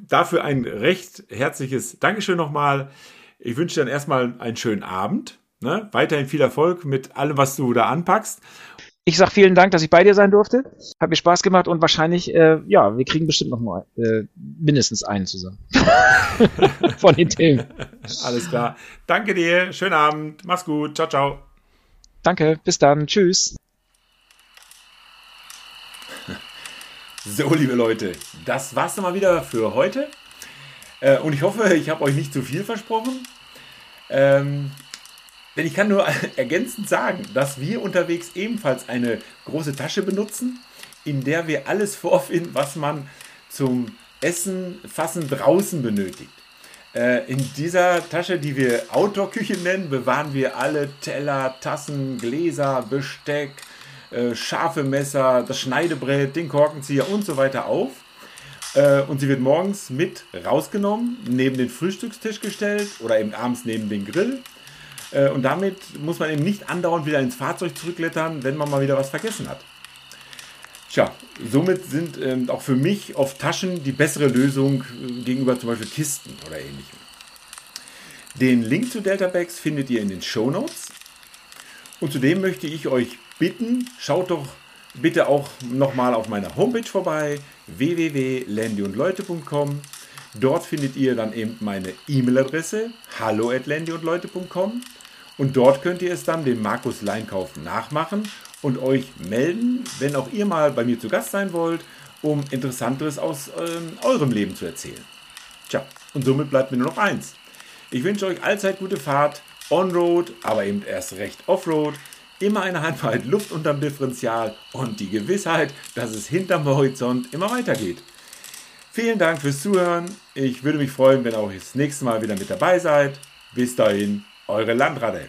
Dafür ein recht herzliches Dankeschön nochmal. Ich wünsche dir dann erstmal einen schönen Abend. Ne? Weiterhin viel Erfolg mit allem, was du da anpackst. Ich sag vielen Dank, dass ich bei dir sein durfte. Hat mir Spaß gemacht und wahrscheinlich, äh, ja, wir kriegen bestimmt noch mal äh, mindestens einen zusammen. Von den Themen. Alles klar. Danke dir. Schönen Abend. Mach's gut. Ciao, ciao. Danke. Bis dann. Tschüss. So, liebe Leute, das war's dann mal wieder für heute. Äh, und ich hoffe, ich habe euch nicht zu viel versprochen. Ähm, denn ich kann nur ergänzend sagen, dass wir unterwegs ebenfalls eine große Tasche benutzen, in der wir alles vorfinden, was man zum Essen, Fassen draußen benötigt. Äh, in dieser Tasche, die wir Outdoor-Küche nennen, bewahren wir alle Teller, Tassen, Gläser, Besteck, äh, scharfe Messer, das Schneidebrett, den Korkenzieher und so weiter auf. Äh, und sie wird morgens mit rausgenommen, neben den Frühstückstisch gestellt oder eben abends neben den Grill äh, und damit muss man eben nicht andauernd wieder ins Fahrzeug zurückklettern, wenn man mal wieder was vergessen hat. Tja, somit sind ähm, auch für mich oft Taschen die bessere Lösung äh, gegenüber zum Beispiel Kisten oder ähnlichem. Den Link zu Delta Bags findet ihr in den Show Notes. Und zudem möchte ich euch bitten, schaut doch bitte auch nochmal auf meiner Homepage vorbei, www.landyundleute.com. Dort findet ihr dann eben meine E-Mail-Adresse, hallo@landyundleute.com. Und dort könnt ihr es dann dem Markus Leinkauf nachmachen und euch melden, wenn auch ihr mal bei mir zu Gast sein wollt, um Interessanteres aus ähm, eurem Leben zu erzählen. Tja, und somit bleibt mir nur noch eins. Ich wünsche euch allzeit gute Fahrt, On-Road, aber eben erst recht Off-Road, immer eine Handbreit Luft unterm Differential und die Gewissheit, dass es hinterm Horizont immer weitergeht. Vielen Dank fürs Zuhören. Ich würde mich freuen, wenn ihr auch das nächste Mal wieder mit dabei seid. Bis dahin, eure Landratte.